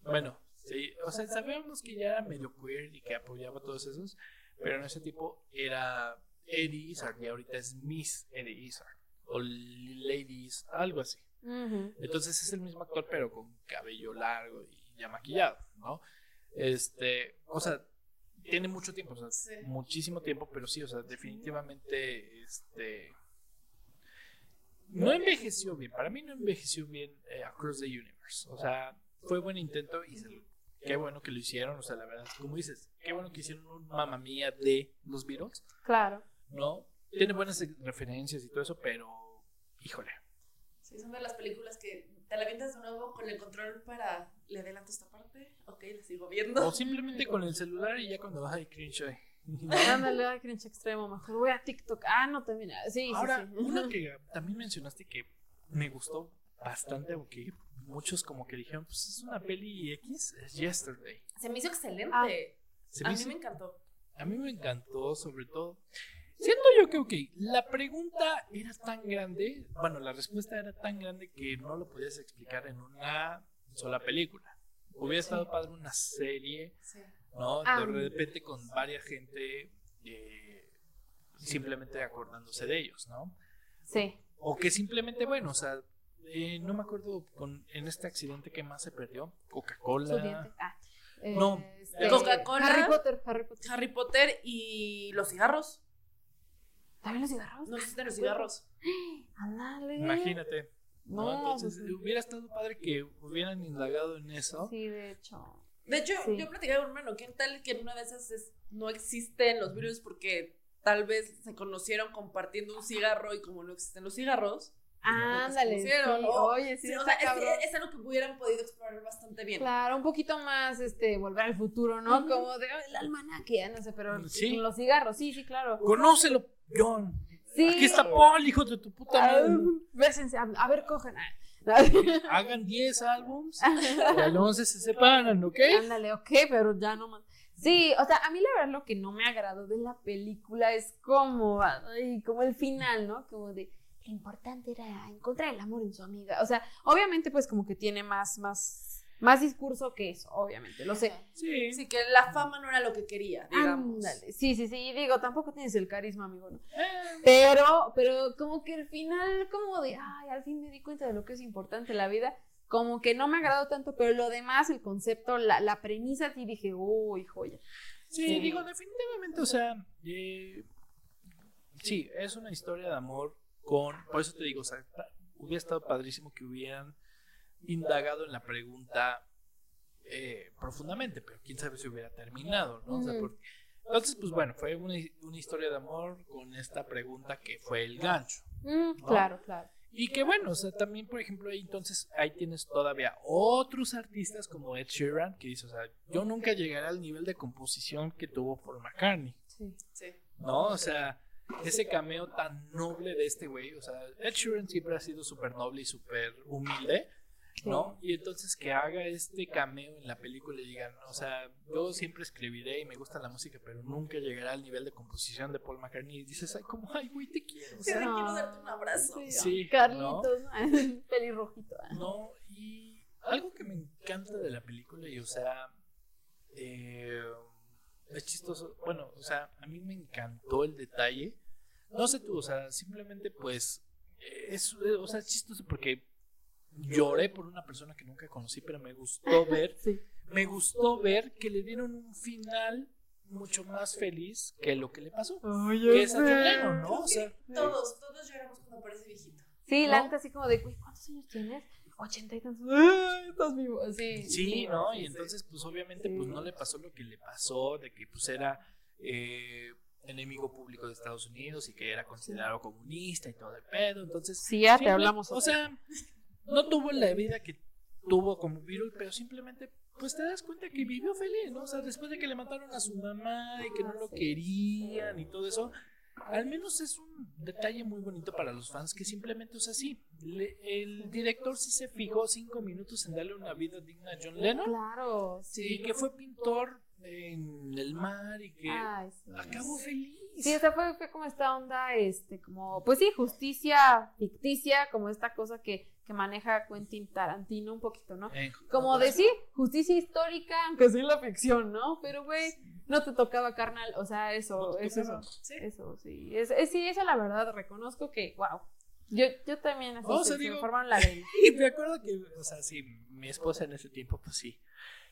Bueno, Sí, o sea, sabíamos que ya era medio queer y que apoyaba a todos esos, pero en ese tipo era Eddie Izzard y ahorita es Miss Eddie Izzard o Ladies, algo así. Entonces es el mismo actor, pero con cabello largo y ya maquillado, ¿no? Este, o sea, tiene mucho tiempo, o sea, muchísimo tiempo, pero sí, o sea, definitivamente, este, no envejeció bien. Para mí no envejeció bien eh, Across the Universe. O sea, fue buen intento y se qué bueno que lo hicieron, o sea, la verdad, como dices, qué bueno que hicieron un mamá mía de los Beatles. Claro. ¿No? tiene buenas referencias y todo eso, pero híjole. Sí, son de las películas que te la avientas de nuevo con el control para le adelanto esta parte, ok, le sigo viendo. O simplemente con el celular y ya cuando vas ay, cringe, ay. [laughs] Ándale, ay, cringe extremo, mejor voy a TikTok. Ah, no, también, sí, Ahora, sí, sí. una [laughs] que también mencionaste que me gustó bastante, porque muchos como que dijeron, pues es una peli X, es Yesterday. Se me hizo excelente. Ah. Se a me mí hizo- me encantó. A mí me encantó, sobre todo. Siento yo que, ok, la pregunta era tan grande, bueno, la respuesta era tan grande que no lo podías explicar en una sola película. Hubiera estado padre una serie, Sí. ¿no? Ah. De repente con varias gente eh, simplemente acordándose de ellos, ¿no? Sí. O que simplemente, bueno, o sea, eh, no me acuerdo con, en este accidente que más se perdió, Coca-Cola. Ah. No, este, Coca-Cola. Harry Potter, Harry Potter. Harry Potter y los cigarros. ¿También los cigarros? No existen los cigarros. [gasps] Ándale. Imagínate. ¿no? No, Entonces, pues, hubiera estado padre que hubieran indagado en eso. Sí, de hecho. De hecho, Sí. yo platicaba con un hermano, ¿qué tal que en una de esas es- no existen los virus porque tal vez se conocieron compartiendo un cigarro y como no existen los cigarros? Ándale. Sí, conocieron, ¿no? Oye, sí, Sí, o sea, es, cabrón. es algo que hubieran podido explorar bastante bien. Claro, un poquito más, este, volver al futuro, ¿no? Como de "Ay, el almanaque, ya no sé, pero Sí. con los cigarros, sí, sí, claro. Conócelo, John. Sí. Aquí está Paul, hijo de tu puta Ah, madre. [laughs] bésense, a, a ver, cojan. Hagan 10 álbums y al 11 se separan, ¿ok? Ándale, ok, pero ya no más. Sí, o sea, a mí la verdad lo que no me agradó de la película es como, ay, como el final, ¿no? Como de, lo importante era encontrar el amor en su amiga. O sea, obviamente pues como que tiene más, más, más discurso que eso, obviamente, lo sé. Sí. Sí, que la fama no era lo que quería, digamos. Ándale, sí, sí, sí, y digo, tampoco tienes el carisma, amigo, ¿no? Eh, Pero, pero como que al final, como de, ay, al fin me di cuenta de lo que es importante en la vida, como que no me agradó tanto, pero lo demás, el concepto, la, la premisa, sí dije, uy, joya. Sí, Sí. digo, definitivamente, o sea, eh, sí, es una historia de amor con, por eso te digo, o sea, hubiera estado padrísimo que hubieran indagado en la pregunta eh, profundamente, pero quién sabe si hubiera terminado, ¿no? O sea, porque- entonces, pues bueno, fue una, una historia de amor con esta pregunta que fue el gancho. Mm, ¿No? Claro, claro. Y que bueno, o sea, también, por ejemplo, ahí entonces ahí tienes todavía otros artistas como Ed Sheeran, que dice, o sea, yo nunca llegaré al nivel de composición que tuvo Paul McCartney, Sí. Sí. ¿no? O sea, ese cameo tan noble de este güey, o sea, Ed Sheeran siempre ha sido súper noble y súper humilde, ¿no? Y entonces que haga este cameo en la película y digan, o sea, yo siempre escribiré y me gusta la música, pero nunca llegará al nivel de composición de Paul McCartney. Y dices, ay, como, ay, güey, te quiero. O sea, quiero darte un abrazo. Sí, Carlitos, [laughs] pelirrojito. ah. No, y algo que me encanta de la película, y o sea, eh, es chistoso. Bueno, o sea, a mí me encantó el detalle. No sé tú, o sea, simplemente pues, eh, es, eh, o sea, es chistoso porque lloré por una persona que nunca conocí, pero me gustó [laughs] ver, Sí. me gustó ver que le dieron un final mucho más feliz que lo que le pasó. Que es a John Lennon, ¿no? O sea, Todos, todos lloramos cuando aparece viejito. Sí, la ¿No? neta así como de, güey, ¿cuántos años tienes? Ochenta y tantos. ¡Ay, Estás vivo. Sí, Sí, ¿no? Y entonces, pues obviamente, pues no le pasó lo que le pasó, de que pues era eh, enemigo público de Estados Unidos y que era considerado comunista y todo el pedo. Entonces, Sí, ya te hablamos. O sea, no tuvo la vida que tuvo como virus, pero simplemente, pues te das cuenta que vivió feliz, ¿no? O sea, después de que le mataron a su mamá y que no lo querían y todo eso. Al menos es un detalle muy bonito para los fans que simplemente, o sea, sí, le- el director sí se fijó cinco minutos en darle una vida digna a John Lennon Claro, y sí. que fue pintor en el mar y que Ay, sí. acabó feliz. Sí, o sea, fue, fue como esta onda, este, como, pues sí, justicia ficticia, como esta cosa que, que maneja Quentin Tarantino un poquito, ¿no? Como decir, justicia histórica, aunque sea en la ficción, ¿no? Pero, güey, no te tocaba carnal, o sea, No eso, te es eso, Sí. eso, sí, es, es- sí, esa la verdad, reconozco que, wow, yo, yo también así, O se, sea, se me digo- formaron la arena. [laughs] Y me acuerdo que, o sea, sí, mi esposa en ese tiempo, pues sí,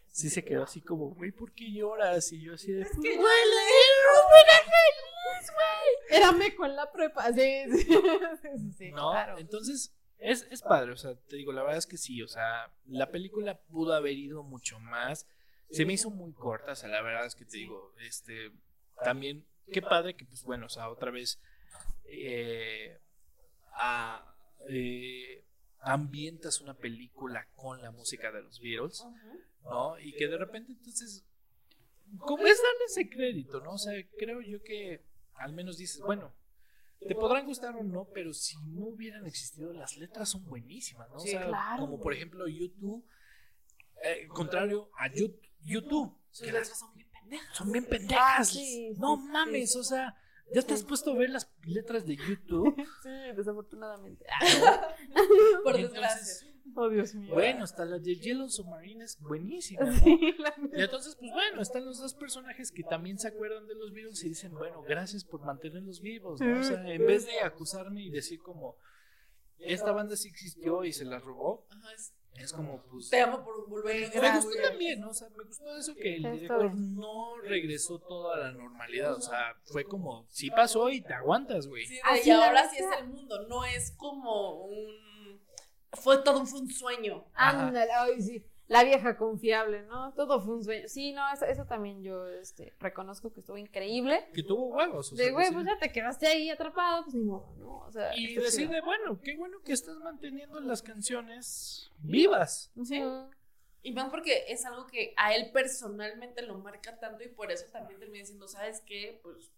sí se quedó así como, güey, ¿por qué lloras? Y yo así de, "Pues, que [laughs] güey, yo Era meco en la prepa, sí, [laughs] sí, sí, sí, No, claro. entonces es, es padre, o sea, te digo, la verdad es que sí, o sea, la película pudo haber ido mucho más, se me hizo muy corta, o sea, la verdad es que te digo, este, también, qué padre que, pues bueno, o sea, otra vez eh, a, eh, ambientas una película con la música de los Beatles, ¿no? Y que de repente entonces, ¿cómo es darle ese crédito, no? O sea, creo yo que al menos dices, bueno, te podrán gustar o no, pero si no hubieran existido, las letras son buenísimas, ¿no? o sea, como por ejemplo YouTube, eh, contrario a YouTube, sus letras son bien pendejas. Son bien pendejas. no mames, o sea, ¿Ya te has puesto a ver las letras de YouTube? [laughs] Sí, desafortunadamente. [laughs] Por desgracia. Oh, Dios mío. Bueno, hasta la de Yellow Submarine es buenísima. y entonces, pues bueno, están los dos personajes que también se acuerdan de los Beatles y dicen, bueno, gracias por mantenerlos vivos. ¿no? O sea, en vez de acusarme y decir como, esta banda sí existió y se la robó. Ajá, es como, pues. Te amo por volver a Me gustó también, ¿no? O sea, me gustó eso que el director no regresó todo a la normalidad. O sea, fue como, sí pasó y te aguantas, güey. Sí, y ahora sí es el mundo. No es como un. Fue todo un, fue un sueño. Ándale, ay, sí la vieja confiable, ¿no? Todo fue un sueño. Sí, no, eso, también yo este, reconozco que estuvo increíble. Que tuvo huevos. O de huevos, ya te quedaste ahí atrapado, pues ni modo, ¿no? O sea, y decirle, bueno, qué bueno que estás manteniendo las canciones vivas. Sí. Y más porque es algo que a él personalmente lo marca tanto y por eso también termina diciendo, ¿sabes qué? Pues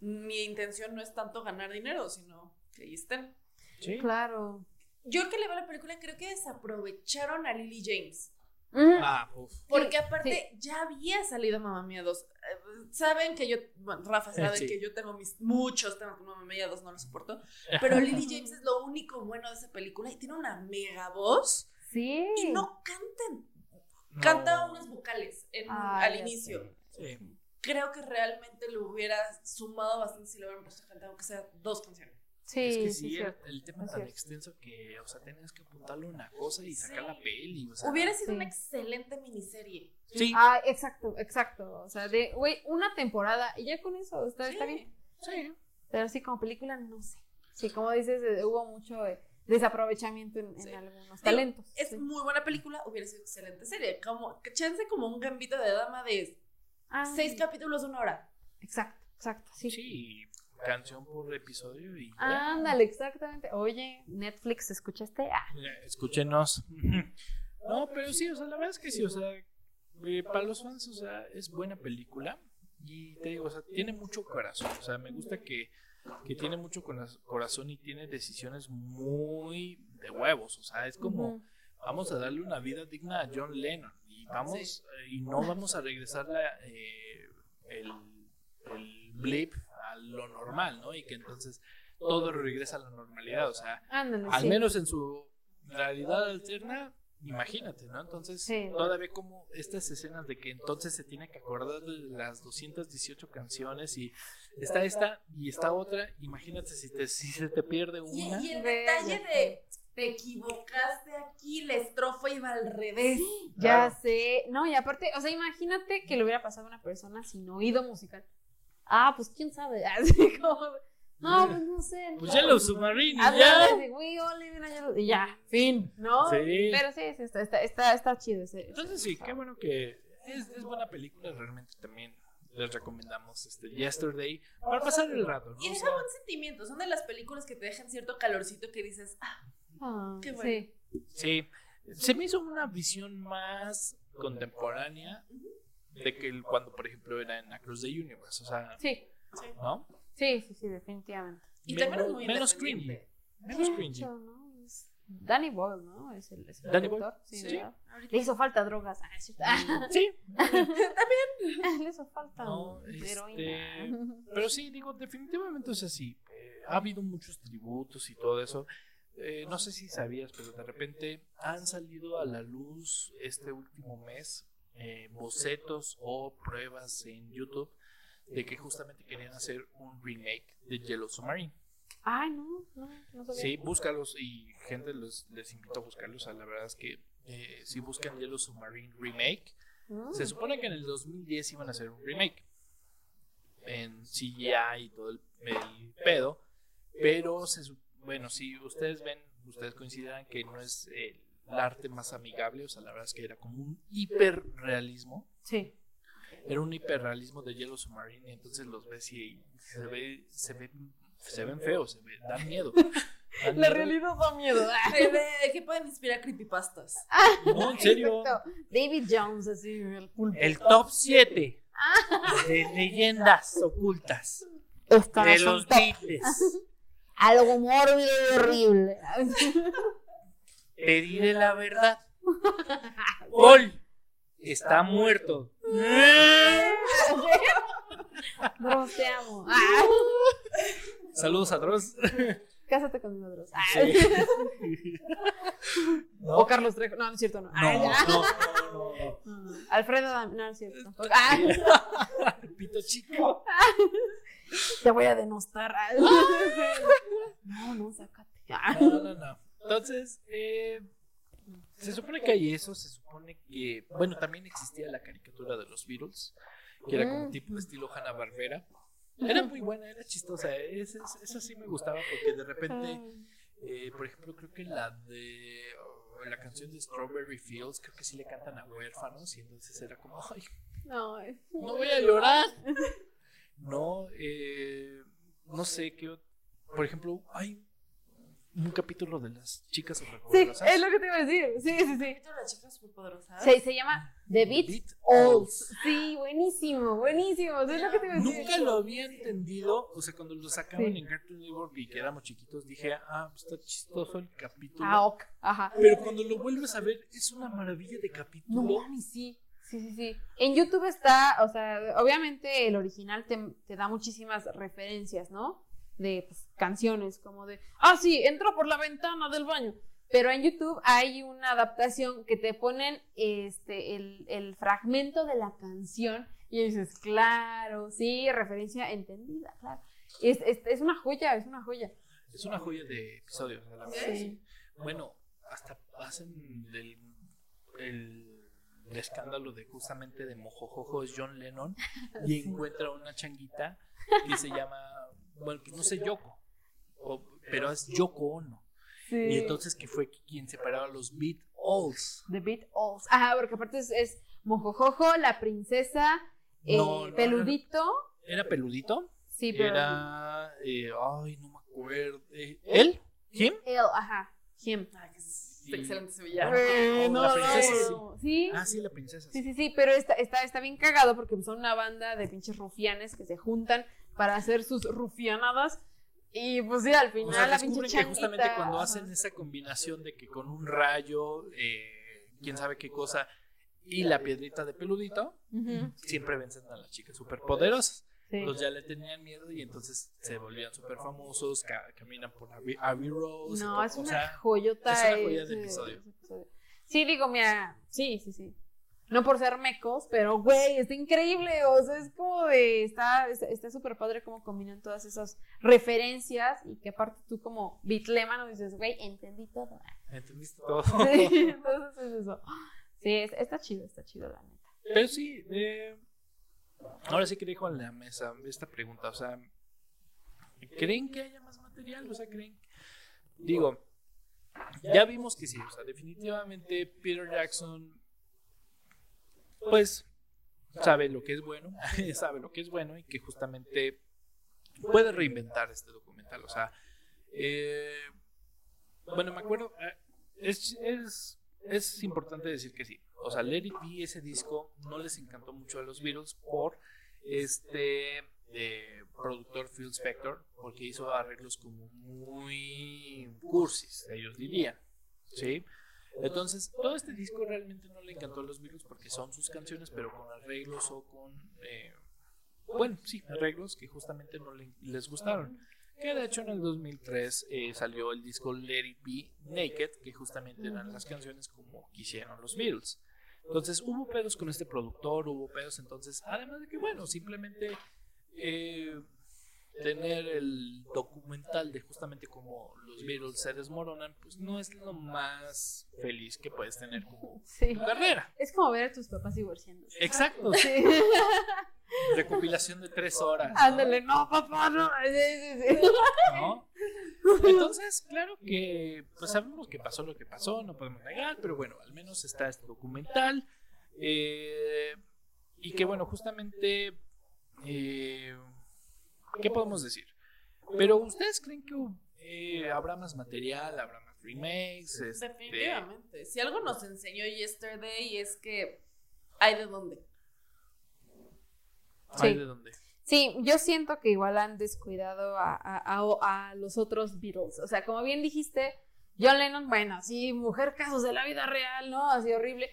mi intención no es tanto ganar dinero, sino que ahí estén. Sí. Claro. Yo que le veo la película creo que desaprovecharon a Lily James. Ah, Porque aparte ya había salido Mamá Mía 2. Eh, saben que yo, bueno, Rafa sabe que yo tengo mis muchos temas con Mamá Mía 2, no lo soporto. Pero [laughs] Lily James es lo único bueno de esa película y tiene una mega voz. Sí. Y no cantan. Canta unos vocales al inicio. Creo que realmente lo hubiera sumado bastante si lo hubieran puesto a cantar, aunque sea dos canciones. Sí, es que sí, el, tema es tan extenso que, o sea, tenías que apuntarle una cosa y sacar la peli. O sea, Hubiera sido una excelente miniserie. Sí. Ah, exacto, exacto. O sea, de, güey, una temporada y ya con eso está, está bien. Sí. Pero así como película, no sé. Sí, como dices, hubo mucho eh, desaprovechamiento en, algunos talentos. es muy buena película, hubiera sido excelente serie. Como, chance como un gambito de dama de ah, seis capítulos, una hora. Exacto, exacto. Sí. Sí, canción por episodio y Ándale, exactamente. Oye, Netflix, ¿escuchaste? Ah. Escúchenos. [laughs] no, pero sí, o sea, la verdad es que sí, o sea, eh, para los fans, o sea, es buena película y te digo, o sea, tiene mucho corazón, o sea, me gusta que, que tiene mucho corazón y tiene decisiones muy de huevos, o sea, es como vamos a darle una vida digna a John Lennon y vamos eh, y no vamos a regresarle eh, el, el blip lo normal, ¿no? Y que entonces todo regresa a la normalidad, o sea, al menos en su realidad alterna, imagínate, ¿no? Entonces, todavía como estas escenas de que entonces se tiene que acordar de las 218 canciones y está esta y esta otra, imagínate si, te, si se te pierde una. Y, el detalle de te equivocaste aquí, la estrofa iba al revés. Ya sé, no, y aparte, o sea, imagínate que le hubiera pasado a una persona sin oído musical. Ah, pues quién sabe. [laughs] Así como. No, pues no sé. Pues ya lo submarino. ya. y ya, fin, ¿no? Sí. Pero sí, sí está, está, está, está chido ese. Entonces sí, qué bueno que es, es buena película, realmente también les recomendamos este Yesterday para pasar el rato. ¿no? Y deja buen sentimiento, son de las películas que te dejan cierto calorcito que dices, ah, ah qué bueno. Sí. sí. se me hizo una visión más contemporánea de que cuando, por ejemplo, era en Across the Universe. O sea, sí. ¿no? Sí, sí, sí, definitivamente. Y también es muy menos cringy. Menos cringy. Danny Boyle, ¿no? Es el, es Danny Boyle. Sí, ¿Sí? Le hizo falta drogas. Ah, [laughs] sí. También. [laughs] Le hizo falta no, este... Pero sí, digo, definitivamente es así. Eh, ha habido muchos tributos y todo eso. Eh, no sé si sabías, pero de repente han salido a la luz este último mes eh, bocetos o pruebas en YouTube de que justamente querían hacer un remake de Yellow Submarine. Ay, no, no, no sabía. Sí, búscalos y gente les, les invito a buscarlos. la verdad es que eh, si buscan Yellow Submarine Remake, mm. se supone que en el 2010 iban a hacer un remake en CGI y todo el, pedo, pero bueno, si ustedes ven, ustedes consideran que no es el el arte más amigable, o sea, la verdad es que era como un hiperrealismo. Sí. Era un hiperrealismo de Yellow Submarine, y entonces los ves y se ve, se ve se ven feos, se ven, dan miedo. Dan La realidad da miedo. [laughs] De, que pueden inspirar creepypastas. No, en [laughs] serio. David Jones, así, el El top 7 de leyendas ocultas de los Beatles. [laughs] Algo mórbido y horrible. Te diré la verdad. Paul está muerto. Dross, [laughs] te amo. [laughs] Saludos a Dross. Cásate conmigo, Dross. [laughs] O Carlos Trejo. No, no es cierto, no. No, no, no, no, Alfredo, no, es cierto. Pito chico. Te voy a denostar. no, no, sácate. No, no, no. Entonces, eh, se supone que hay eso, se supone que, bueno, también existía la caricatura de los Beatles, que era como tipo estilo Hanna Barbera. Era muy buena, era chistosa, esa, sí me gustaba porque de repente, eh, por ejemplo, creo que la de oh, la canción de Strawberry Fields, creo que sí le cantan a huérfanos y entonces era como, ay, no, no voy a llorar. No, eh, no sé qué, por ejemplo, hay un capítulo de las chicas superpoderosas. Sí, es lo que te iba a decir. Sí, sí, sí. las chicas superpoderosas? Se, se llama The Beat, Beat Sí, buenísimo, buenísimo. Es lo que te iba a decir. Nunca lo había entendido. O sea, cuando lo sacaban en Cartoon Network y que éramos chiquitos, dije, ah, pues está chistoso el capítulo. Ah, ok. Ajá. Pero cuando lo vuelves a ver, es una maravilla de capítulo. No, sí. Sí, sí, sí. En YouTube está, o sea, obviamente el original te, te da muchísimas referencias, ¿no? De pues, canciones, como de, ah, sí, entró por la ventana del baño. Pero en YouTube hay una adaptación que te ponen este, el, fragmento de la canción y dices, claro, sí, referencia entendida, claro. Es, es, una joya, es una joya. Es una joya de episodios, Bueno, hasta hacen del, el, escándalo de justamente de Mojojojo es John Lennon y [laughs] encuentra una changuita y se llama bueno, pues no sé, Yoko, pero es Yoko Ono. Y entonces que fue quien separaba los Beat Alls. The Beat Alls. Ajá, porque aparte es, Mojojojo, la princesa, eh, Peludito. ¿Era Peludito? Sí, pero. Era. Eh, ay, no me acuerdo. Eh, ¿Él? ¿Him? Él, ajá. Him. excelente sevillano. no, la princesa, sí. Ah, sí, la princesa. Sí, sí, sí, pero está, está, está bien cagado porque son una banda de pinches rufianes que se juntan para hacer sus rufianadas. Y pues sí, al final la pinche que justamente cuando hacen esa combinación de que con un rayo, eh, quién sabe qué cosa, y la piedrita de peludito, siempre vencen a las chicas superpoderosas. Sí. Los ya le tenían miedo y entonces se volvían súper famosos, caminan por Abbey Rose. No, es una joyota. Es una joya de episodio. Sí, digo, mira, sí, sí, sí. No por ser mecos, pero güey, está increíble. O sea, es como de. Está súper padre cómo combinan todas esas referencias y que aparte tú, como bitlemano, dices, güey, entendí todo. Entendiste todo. [laughs] Sí, entonces es eso. Sí, está chido, está chido, la neta. Pero sí, eh, ahora sí que dejo en la mesa esta pregunta. O sea, ¿creen que haya más material? O sea, ¿creen? Digo, ya vimos que sí, o sea, definitivamente Peter Jackson pues sabe lo que es bueno, [laughs] sabe lo que es bueno y que justamente puede reinventar este documental. O sea, eh, bueno, me acuerdo, eh, es, es, es, importante decir que sí. O sea, Let It ese disco, no les encantó mucho a los Beatles por este eh, productor Phil Spector, porque hizo arreglos como muy cursis, ellos dirían. ¿sí? Entonces, todo este disco realmente no le encantó a los Beatles porque son sus canciones, pero con arreglos o con. Eh, bueno, sí, arreglos que justamente no les gustaron. Que de hecho en el 2003 eh, salió el disco Let It Be Naked, que justamente eran las canciones como quisieron los Beatles. Entonces hubo pedos con este productor, hubo pedos entonces, además de que bueno, simplemente eh, tener el documental de justamente cómo los Beatles se desmoronan, pues no es lo más feliz que puedes tener como carrera. Es como ver a tus papás divorciándose. Exacto. [laughs] Recopilación de tres horas. Ándale, no, papá, no. ¿No? Entonces, claro que pues sabemos que pasó lo que pasó, no podemos negar, pero bueno, al menos está este documental. Eh, y que bueno, justamente... Eh, ¿Qué podemos decir? Pero ¿ustedes creen que eh, habrá más material, habrá más remakes? Este... Definitivamente. Si algo nos enseñó Yesterday es que hay de dónde. Hay de dónde. Sí, yo siento que igual han descuidado a, a, a, los otros Beatles. O sea, como bien dijiste, John Lennon, bueno, sí, mujer casos de la vida real, ¿no? Así horrible.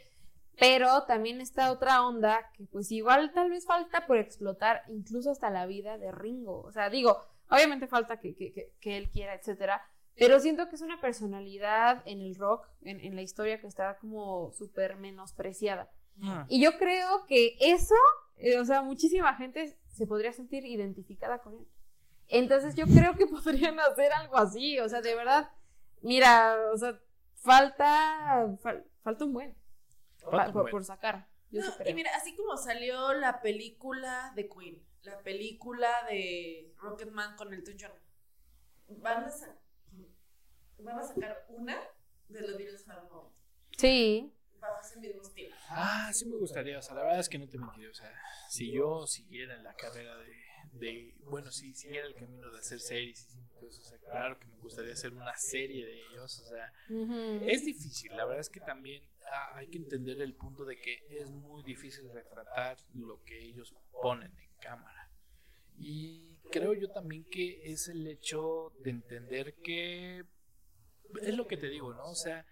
Pero también está otra onda que pues igual tal vez falta por explotar incluso hasta la vida de Ringo. O sea, digo, obviamente falta que, que, que, él quiera, etcétera. Pero siento que es una personalidad en el rock, en, en la historia que está como súper menospreciada. Ah. Y yo creo que eso, eh, o sea, muchísima gente se podría sentir identificada con él. Entonces yo creo que [laughs] podrían hacer algo así, o sea, de verdad, mira, o sea, falta, falta un buen, por, sacar. y mira, así como salió la película de Queen, la película de Rocketman con el John, van a, van a sacar una de los Beatles para Sí. Ah, sí me gustaría, o sea, la verdad es que no te mentiré, o sea, si yo siguiera en la carrera de, de bueno, si siguiera el camino de hacer series y o sea, claro que me gustaría hacer una serie de ellos, o sea, es difícil, la verdad es que también ah, hay que entender el punto de que es muy difícil retratar lo que ellos ponen en cámara. Y creo yo también que es el hecho de entender que es lo que te digo, ¿no? O sea,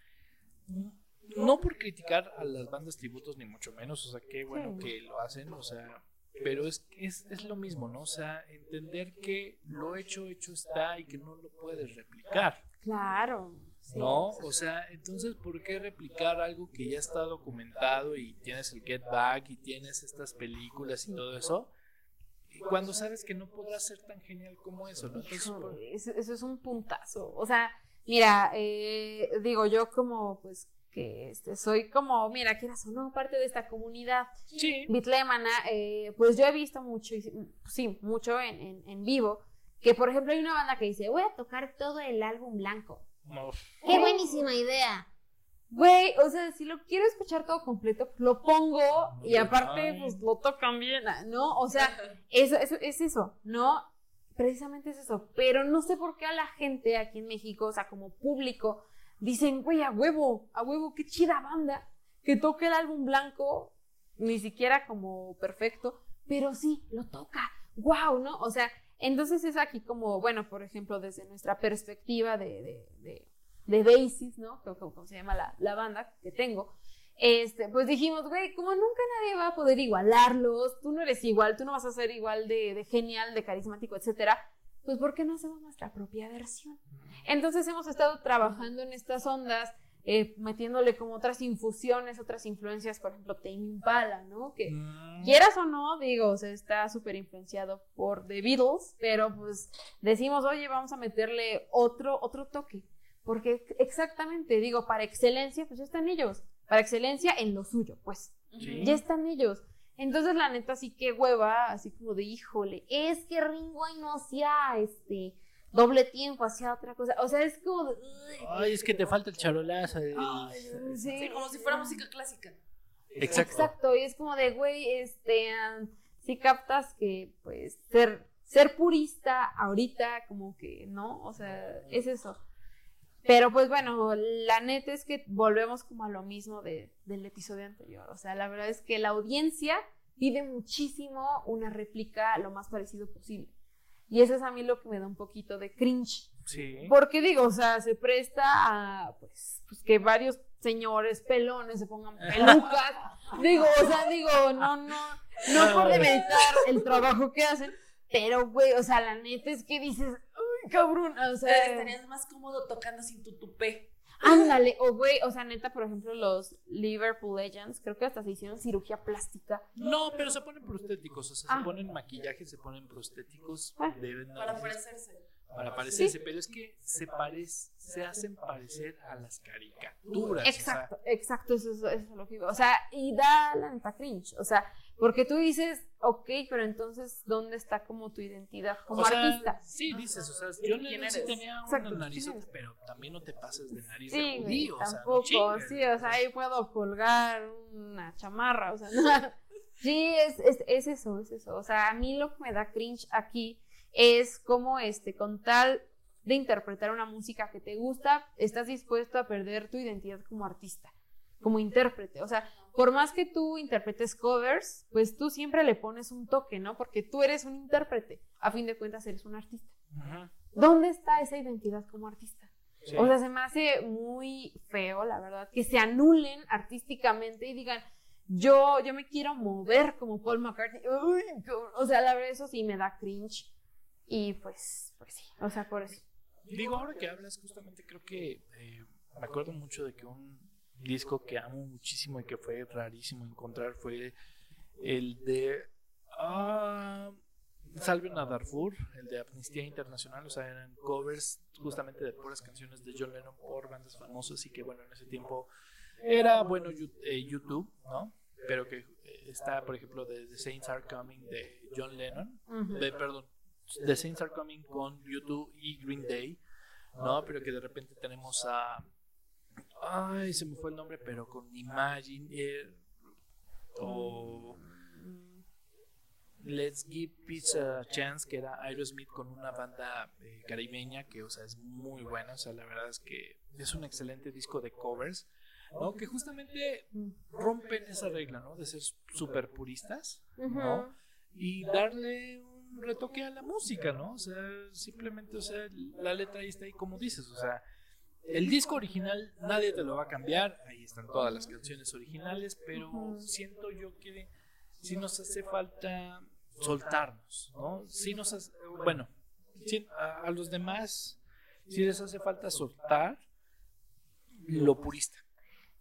no por criticar a las bandas tributos, ni mucho menos, o sea, qué bueno que lo hacen, o sea, pero es, es, es lo mismo, ¿no? O sea, entender que lo hecho, hecho está y que no lo puedes replicar. Claro. ¿No? O sea, entonces, ¿por qué replicar algo que ya está documentado y tienes el Get Back y tienes estas películas y todo eso? Cuando sabes que no podrás ser tan genial como eso, ¿no? eso, eso, es un puntazo. O sea, mira, eh, digo, yo como pues que este, soy como, mira, quieras o no, parte de esta comunidad sí. bitlemana, eh, pues yo he visto mucho, sí, mucho en, en, vivo, que por ejemplo hay una banda que dice, voy a tocar todo el álbum blanco. ¡Qué buenísima idea! Güey, o sea, si lo quiero escuchar todo completo, lo pongo y aparte, pues lo tocan bien, ¿no? O sea, [laughs] eso, eso, es eso, ¿no? Precisamente es eso. Pero no sé por qué a la gente aquí en México, o sea, como público, dicen, güey, a huevo, a huevo, qué chida banda, que toque el álbum blanco, ni siquiera como perfecto, pero sí, lo toca, wow, ¿no? O sea, entonces es aquí como, bueno, por ejemplo, desde nuestra perspectiva de, de, de, Basis, ¿no? Como, se llama la, la, banda que tengo, este, pues dijimos, güey, como nunca nadie va a poder igualarlos, tú no eres igual, tú no vas a ser igual de, de genial, de carismático, etcétera, pues ¿por qué no hacemos nuestra propia versión? Entonces hemos estado trabajando en estas ondas, eh, metiéndole como otras infusiones, otras influencias, por ejemplo, Tame Impala, ¿no? Que mm. quieras o no, digo, o sea, está súper influenciado por The Beatles, pero pues decimos, oye, vamos a meterle otro, otro toque, porque exactamente, digo, para excelencia, pues ya están ellos, para excelencia en lo suyo, pues, ya están ellos. Entonces, la neta, sí que hueva, así como de, híjole, es que Ringo ahí no hacía, este, doble tiempo, hacía otra cosa. O sea, es como. Ay, es que te falta el charolazo. sí. como si fuera música clásica. Exacto. Exacto, y es como de, güey, este, si captas que, pues, ser, ser purista ahorita, como que, ¿no? O sea, es eso. Pero pues bueno, la neta es que volvemos como a lo mismo de, del episodio anterior. O sea, la verdad es que la audiencia pide muchísimo una réplica lo más parecido posible. Y eso es a mí lo que me da un poquito de cringe. Sí. Porque digo, o sea, se presta a pues, pues que varios señores pelones se pongan pelucas. [laughs] digo, o sea, digo, no, no, no por demeritar el trabajo que hacen, pero güey, o sea, la neta es que dices, uy, cabrón, o sea, estarías más cómodo tocando sin tu tupé. Ándale, o güey, o sea, neta, por ejemplo, los Liverpool Legends, creo que hasta se hicieron cirugía plástica. No, pero se ponen prostéticos, o sea, se ah. ponen maquillaje, se ponen prostéticos. Ah. para parecerse. Para parecerse, pero es que se, parece, se hacen parecer a las caricaturas. Exacto, exacto, eso, eso, es lo que digo. O sea, y da la neta cringe, o sea, porque tú dices, ok, pero entonces, ¿dónde está como tu identidad como artista? Sí, dices, o sea, yo no sí tenía una nariz, pero también no te pases de nariz sí, de judío, tampoco, o sea, sí, o sea, ahí puedo colgar una chamarra, o sea, [laughs] sí, es, es, es eso, es eso, o sea, a mí lo que me da cringe aquí es como este, con tal de interpretar una música que te gusta, estás dispuesto a perder tu identidad como artista, como intérprete. O sea, por más que tú interpretes covers, pues tú siempre le pones un toque, ¿no? Porque tú eres un intérprete. A fin de cuentas, eres un artista. ¿Dónde está esa identidad como artista? O sea, se me hace muy feo, la verdad, que se anulen artísticamente y digan, yo, yo me quiero mover como Paul McCartney. o sea, la verdad, eso sí me da cringe. Y pues, pues sí, o sea, por eso. Digo, ahora que hablas, justamente creo que eh, me acuerdo mucho de que un disco que amo muchísimo y que fue rarísimo encontrar fue el de ah, Salven a Darfur, el de Amnistía Internacional, o sea, eran covers justamente de puras canciones de John Lennon por bandas famosas y que bueno, en ese tiempo era bueno eh, YouTube, ¿no? Pero que eh, está, por ejemplo, de The Saints Are Coming de John Lennon, de, perdón, The Saints Are Coming con YouTube y Green Day, ¿no? Pero que de repente tenemos a... Ay, se me fue el nombre, pero con Imagine eh, o Let's Give Peace a Chance, que era Aerosmith con una banda eh, caribeña que, o sea, es muy buena. O sea, la verdad es que es un excelente disco de covers, ¿no? Que justamente rompen esa regla, ¿no? De ser súper puristas, ¿no? Y darle un retoque a la música, ¿no? O sea, simplemente, o sea, la letra ahí está ahí como dices, o sea, el disco original nadie te lo va a cambiar, ahí están todas las canciones originales, pero siento yo que si nos hace falta soltarnos, ¿no? Si nos hace, bueno, a, los demás, si les hace falta soltar lo purista.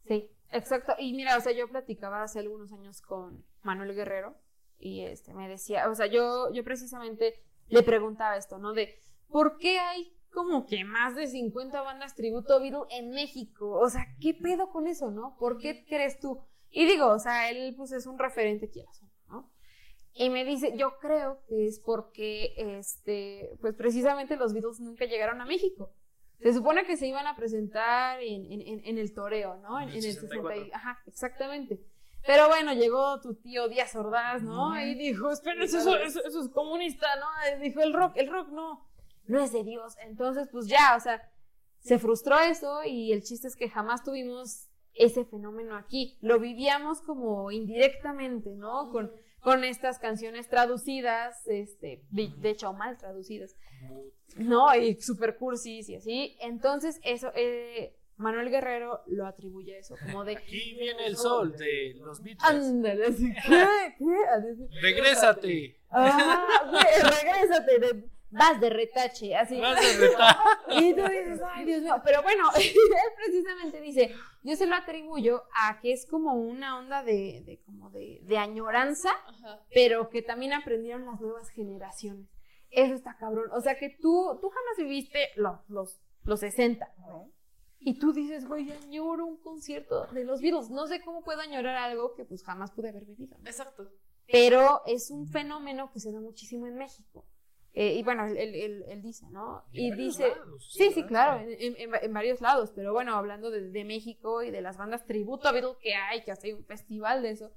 Sí, exacto. Y mira, o sea, yo platicaba hace algunos años con Manuel Guerrero y este me decía, o sea, yo, yo precisamente le preguntaba esto, ¿no? De ¿por qué hay como que más de 50 bandas tributo Beatle en México? O sea, ¿qué pedo con eso, no? ¿Por qué crees tú? Y digo, o sea, él pues es un referente, quieras y me dice, yo creo que es porque, este, pues precisamente los Beatles nunca llegaron a México. Se supone que se iban a presentar en, en, el toreo, ¿no? En, el 64. Ajá, exactamente. Pero bueno, llegó tu tío Díaz Ordaz, ¿no? Y dijo, espera, eso, eso, es comunista, ¿no? dijo, el rock, el rock no, no es de Dios. Entonces, pues ya, o sea, se frustró eso y el chiste es que jamás tuvimos ese fenómeno aquí. Lo vivíamos como indirectamente, ¿no? Con con estas canciones traducidas, este, de, hecho mal traducidas, ¿no? Y super cursis y así. Entonces, eso, eh, Manuel Guerrero lo atribuye a eso, como de... Aquí viene el sol de los Beatles. Ándale, ¿qué? ¿Qué? Regrésate. Ah, regrésate, de, vas de retache, así. Vas de retache. Y tú dices, ay, Dios mío. Pero bueno, [laughs] él precisamente dice, yo se lo atribuyo a que es como una onda de, de como de, de añoranza, pero que también aprendieron las nuevas generaciones. Eso está cabrón. O sea que tú, tú jamás viviste los, los, los 60, ¿no? Y tú dices, güey, añoro un concierto de los Beatles. No sé cómo puedo añorar algo que pues jamás pude haber vivido. Exacto. Pero es un fenómeno que se da muchísimo en México. Eh, y bueno, él, dice, ¿no? Y, dice, sí, sí, claro, en, varios lados, pero bueno, hablando de, México y de las bandas tributo a Beatles que hay, que hace un festival de eso,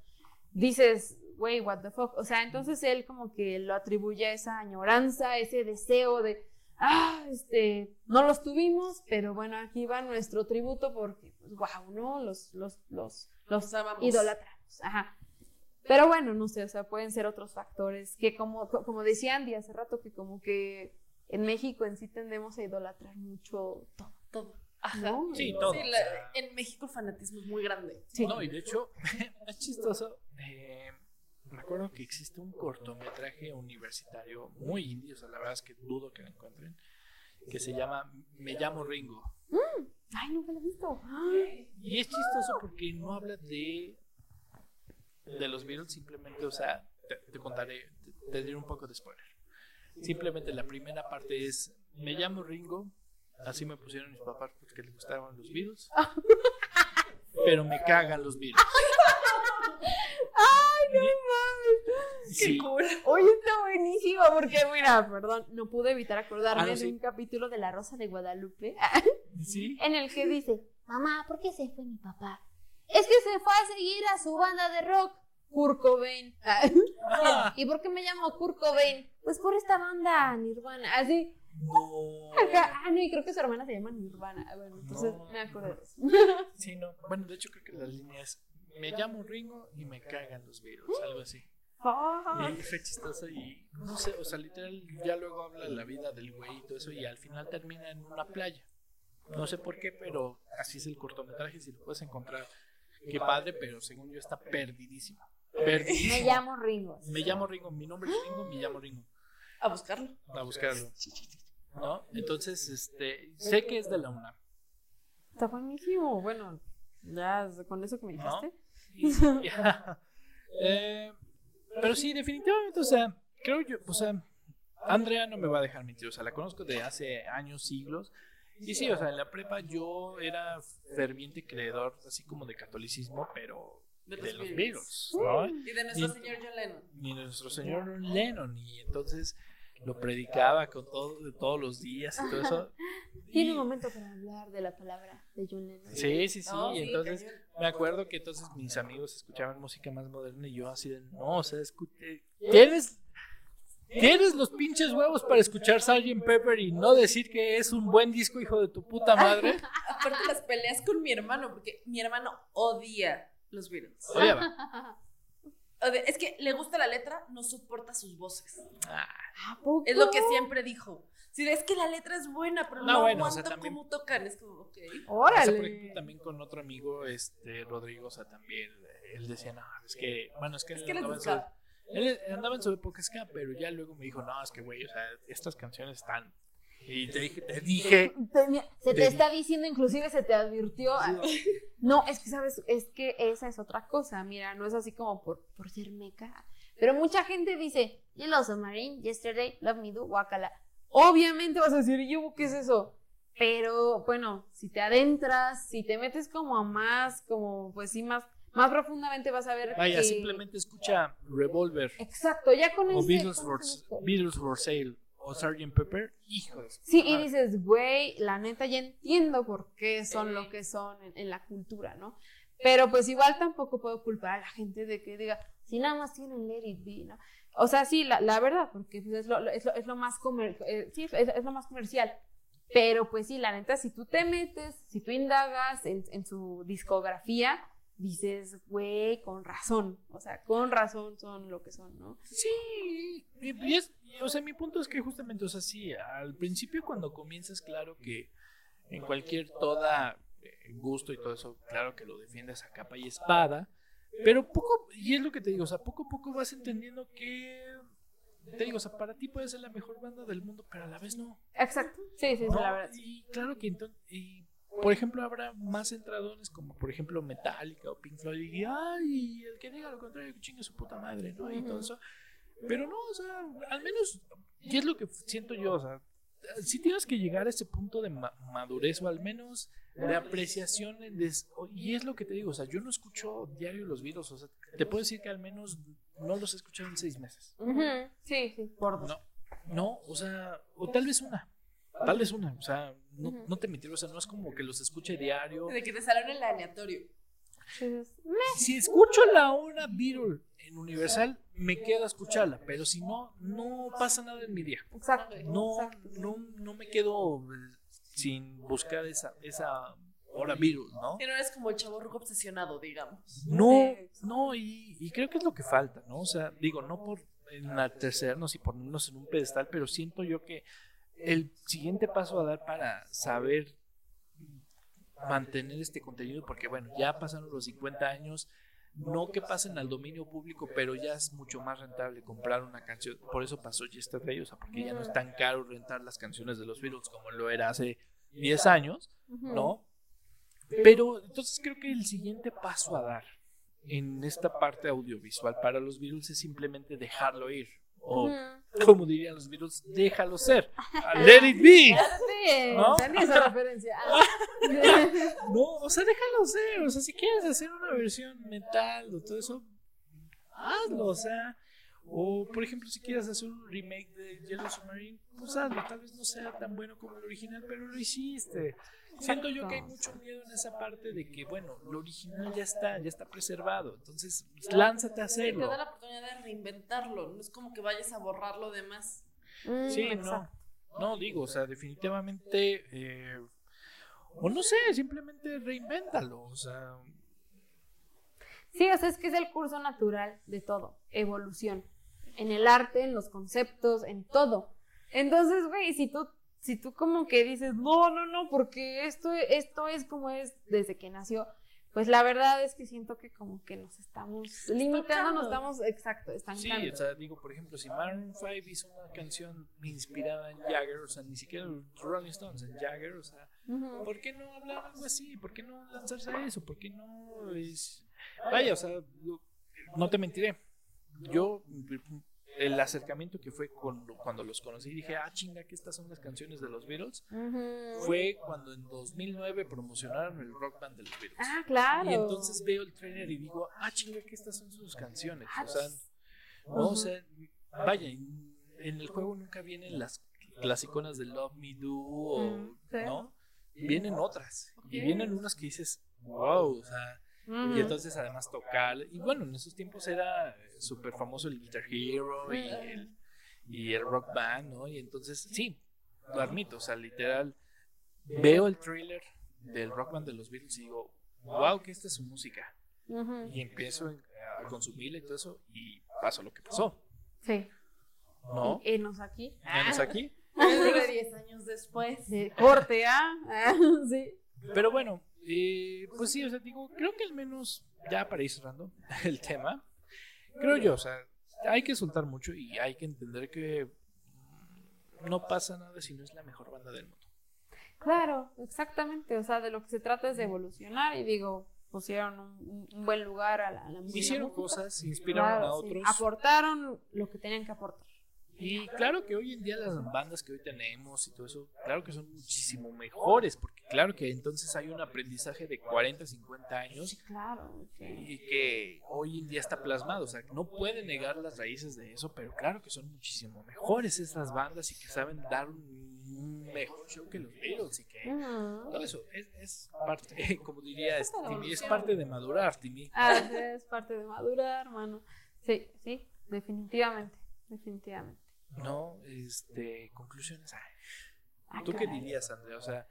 dices, wey, what the fuck, o sea, entonces él como que lo atribuye a esa añoranza, ese deseo de, ah, este, no los tuvimos, pero bueno, aquí va nuestro tributo porque, pues, wow, ¿no? Los, los, los, los idolatramos, ajá. Pero bueno, no sé, o sea, pueden ser otros factores que como, como decía Andy hace rato, que como que en México en sí tendemos a idolatrar mucho todo. Todo. Ajá. Sí, todo. en México el fanatismo es muy grande. Sí. No, y de hecho, [laughs] es chistoso. Eh, me acuerdo que existe un cortometraje universitario muy indie, o sea, la verdad es que dudo que lo encuentren, que se llama Me llamo Ringo. Mm. Ay, nunca lo he visto. Y es chistoso porque no habla de de los Beatles simplemente, o sea, te, contaré, te, diré un poco de spoiler. Simplemente la primera parte es, me llamo Ringo, así me pusieron mis papás porque les gustaban los Beatles, pero me cagan los Beatles. Ay, no mames. Qué cool. Oye, está buenísimo porque, mira, perdón, no pude evitar acordarme ah, de un capítulo de La Rosa de Guadalupe. ¿Sí? En el que dice, mamá, ¿por qué se fue mi papá? Es que se fue a seguir a su banda de rock. Kurt Cobain. Ah. ¿Y por qué me llamo Kurt Cobain? pues por esta banda, Nirvana, así. No. ah, no, y creo que su hermana se llama Nirvana. Bueno, entonces me acuerdo de eso. [laughs] Sí, no. Bueno, de hecho creo que la línea es, me llamo Ringo y me cagan los virus, algo así. Y fue chistoso y no sé, o sea, literal ya luego habla la vida del güey y todo eso y al final termina en una playa. No sé por qué, pero así es el cortometraje, si lo puedes encontrar. Qué padre, pero según yo está perdidísimo. Me llamo Ringo. Me llamo Ringo, mi nombre es Ringo, me llamo Ringo. A buscarlo. A buscarlo. ¿No? Entonces, este, sé que es de la UNAM. Está buenísimo. Bueno, ya con eso que me dijiste. [laughs] Eh, pero sí, definitivamente, o sea, creo yo, o sea, Andrea no me va a dejar mentir, o sea, la conozco de hace años, siglos. Y sí, o sea, en la prepa yo era ferviente creedor, así como de catolicismo, pero de, los, Beatles, ¿no? Y de nuestro señor John Lennon. Y de nuestro señor Lennon. Y entonces lo predicaba con todo, de todos los días y todo eso. Tiene un momento para hablar de la palabra de John Lennon. Sí, sí, sí. y entonces me acuerdo que entonces mis amigos escuchaban música más moderna y yo así de, no, o sea, escuché. ¿Tienes, tienes los pinches huevos para escuchar Sgt. Pepper y no decir que es un buen disco, hijo de tu puta madre? [laughs] Aparte las peleas con mi hermano, porque mi hermano odia los Beatles. Odiaba. Es que le gusta la letra, no soporta sus voces. Ah. Es lo que siempre dijo. Si es que la letra es buena, pero no, no bueno, aguanto cómo tocan. Es como, ok. Órale. también con otro amigo, este, Rodrigo, o sea, también, él decía, no, es que, bueno, es que, es su, él andaba en su época ska, pero ya luego me dijo, no, es que, güey, o sea, estas canciones están y te dije, te dije. Se te, está diciendo, inclusive se te advirtió. No, es que sabes, es que esa es otra cosa. Mira, no es así como por, por ser meca. Pero mucha gente dice, Yellow Submarine, Yesterday, Love Me Do, Wakala. Obviamente vas a decir, yo, ¿qué es eso? Pero bueno, si te adentras, si te metes como a más, como pues sí, más, más profundamente vas a ver. Vaya, simplemente escucha Revolver. Exacto, ya con O Beatles Beatles for Sale o Sgt. Pepper, hijos. Sí, y dices, güey, la neta ya entiendo por qué son lo que son en, la cultura, ¿no? Pero pues igual tampoco puedo culpar a la gente de que diga, si nada más tienen Let It Be, ¿no? O sea, sí, la, la verdad, porque pues, es, lo, es, lo, es, lo, más comer, eh, sí, es, lo más comercial. Pero pues sí, la neta, si tú te metes, si tú indagas en, en su discografía, dices, güey, con razón, o sea, con razón son lo que son, ¿no? Sí, y es, o sea, mi punto es que justamente, o sea, sí, al principio cuando comienzas, claro que en cualquier toda eh, gusto y todo eso, claro que lo defiendes a capa y espada, pero poco, y es lo que te digo, o sea, poco a poco vas entendiendo que, te digo, o sea, para ti puede ser la mejor banda del mundo, pero a la vez no. Exacto, sí, sí, sí la verdad. Y claro que entonces, por ejemplo, habrá más entradones como, por ejemplo, Metallica o Pink Floyd y, ay, el que diga lo contrario, que chingue su puta madre, ¿no? Y todo eso. Pero no, o sea, al menos, y es lo que siento yo, o sea, si tienes que llegar a ese punto de madurez o al menos de apreciación, y es lo que te digo, o sea, yo no escucho diario los videos, o sea, te puedo decir que al menos no los he escuchado en seis meses. Sí, sí, por No, no, o sea, o tal vez una. Tal vez una, o sea, no, no te mentiré, o sea, no es como que los escuche diario. De que te salen en el aleatorio. Si escucho la una Beatle en Universal, me quedo a escucharla, pero si no, no pasa nada en mi día. Exacto. No, no, no me quedo eh, sin buscar esa, esa hora Beatle, ¿no? Que no eres como el chavo rojo obsesionado, digamos. No, no, y, y, creo que es lo que falta, ¿no? O sea, digo, no por enaltecernos y ponernos en un pedestal, pero siento yo que el siguiente paso a dar para saber mantener este contenido, porque bueno, ya pasaron los 50 años, no que pasen al dominio público, pero ya es mucho más rentable comprar una canción. Por eso pasó Yesterday, o sea, porque ya no es tan caro rentar las canciones de los Beatles como lo era hace 10 años, ¿no? Pero entonces creo que el siguiente paso a dar en esta parte audiovisual para los Beatles es simplemente dejarlo ir. O, como dirían los Beatles, déjalo ser. [laughs] Let it be. ¿No? esa referencia. [laughs] [laughs] no, o sea, déjalo ser. O sea, si quieres hacer una versión metal o todo eso, hazlo. O sea, O, por ejemplo, si quieres hacer un remake de Yellow Submarine, pues hazlo. Tal vez no sea tan bueno como el original, pero lo hiciste. Siento yo que hay mucho miedo en esa parte de que, bueno, lo original ya está, ya está preservado. Entonces, pues, lánzate a hacerlo. Te da la oportunidad de reinventarlo. No es como que vayas a borrar lo demás. Mm, Sí, no. No, digo, o sea, definitivamente. eh, o no sé, simplemente reinvéntalo. O sea, Sí, o sea, es que es el curso natural de todo, evolución. En el arte, en los conceptos, en todo. Entonces, güey, si tú, si tú como que dices, no, no, no, porque esto, esto es como es desde que nació, pues la verdad es que siento que como que nos estamos limitando, nos estamos, exacto, sí, estancando. o sea, digo, por ejemplo, si Maroon 5 hizo una canción inspirada en Jagger, o sea, ni siquiera Rolling Stones, en Jagger, o sea, Ujú. ¿por qué no hablar algo así? ¿Por qué no lanzarse a eso? ¿Por qué no es... Vaya, o sea, no te mentiré. Yo, el acercamiento que fue cuando, cuando los conocí, dije, ah, chinga, que estas son las canciones de los Beatles. Fue cuando en 2009 promocionaron el rock band de los Beatles. Ah, claro. Y entonces veo el trailer y digo, ah, chinga, que estas son sus canciones. Ah, O sea, pues. no, o sea, vaya, en, en el juego nunca vienen las, las iconas de Love Me Do, o, Mm, sí. ¿no? Vienen otras. Y Ok. vienen unas que dices, wow, o sea, y entonces además tocar. Y bueno, en esos tiempos era súper famoso el Guitar Hero y el, y el Rock Band, ¿no? Y entonces, sí, lo admito, o sea, literal, veo el trailer del Rock Band de los Beatles y digo, wow, que esta es su música. Ujú. Y empiezo a consumirla y todo eso, y pasó lo que pasó, Sí. ¿no? Y nos aquí. Menos aquí. [laughs] Pero 10 años después. De corte, ¿ah? Ah, [laughs] sí. Pero bueno, eh, pues sí, o sea, digo, creo que al menos, ya para ir cerrando [laughs] el tema, creo yo, o sea, hay que soltar mucho y hay que entender que mm, no pasa nada si no es la mejor banda del mundo. Claro, exactamente. O sea, de lo que se trata es de evolucionar y digo, pusieron un, un buen lugar a la, a la música. Hicieron cosas, inspiraron Claro, a sí. otros. Aportaron lo que tenían que aportar. Y claro que hoy en día las bandas que hoy tenemos y todo eso, claro que son muchísimo mejores, porque claro que entonces hay un aprendizaje de 40, 50 años Claro, sí. y que hoy en día está plasmado. O sea, no puede negar las raíces de eso, pero claro que son muchísimo mejores esas bandas y que saben dar un mejor show que los Beatles y que todo eso es, es parte, [laughs] como diría este, Timmy, es parte de madurar, Timmy. Ah, sí, es parte de madurar, hermano. Sí, sí, definitivamente, definitivamente. No, este, conclusiones. Ay, Ah, ¿Tú qué dirías, Andrea? O sea,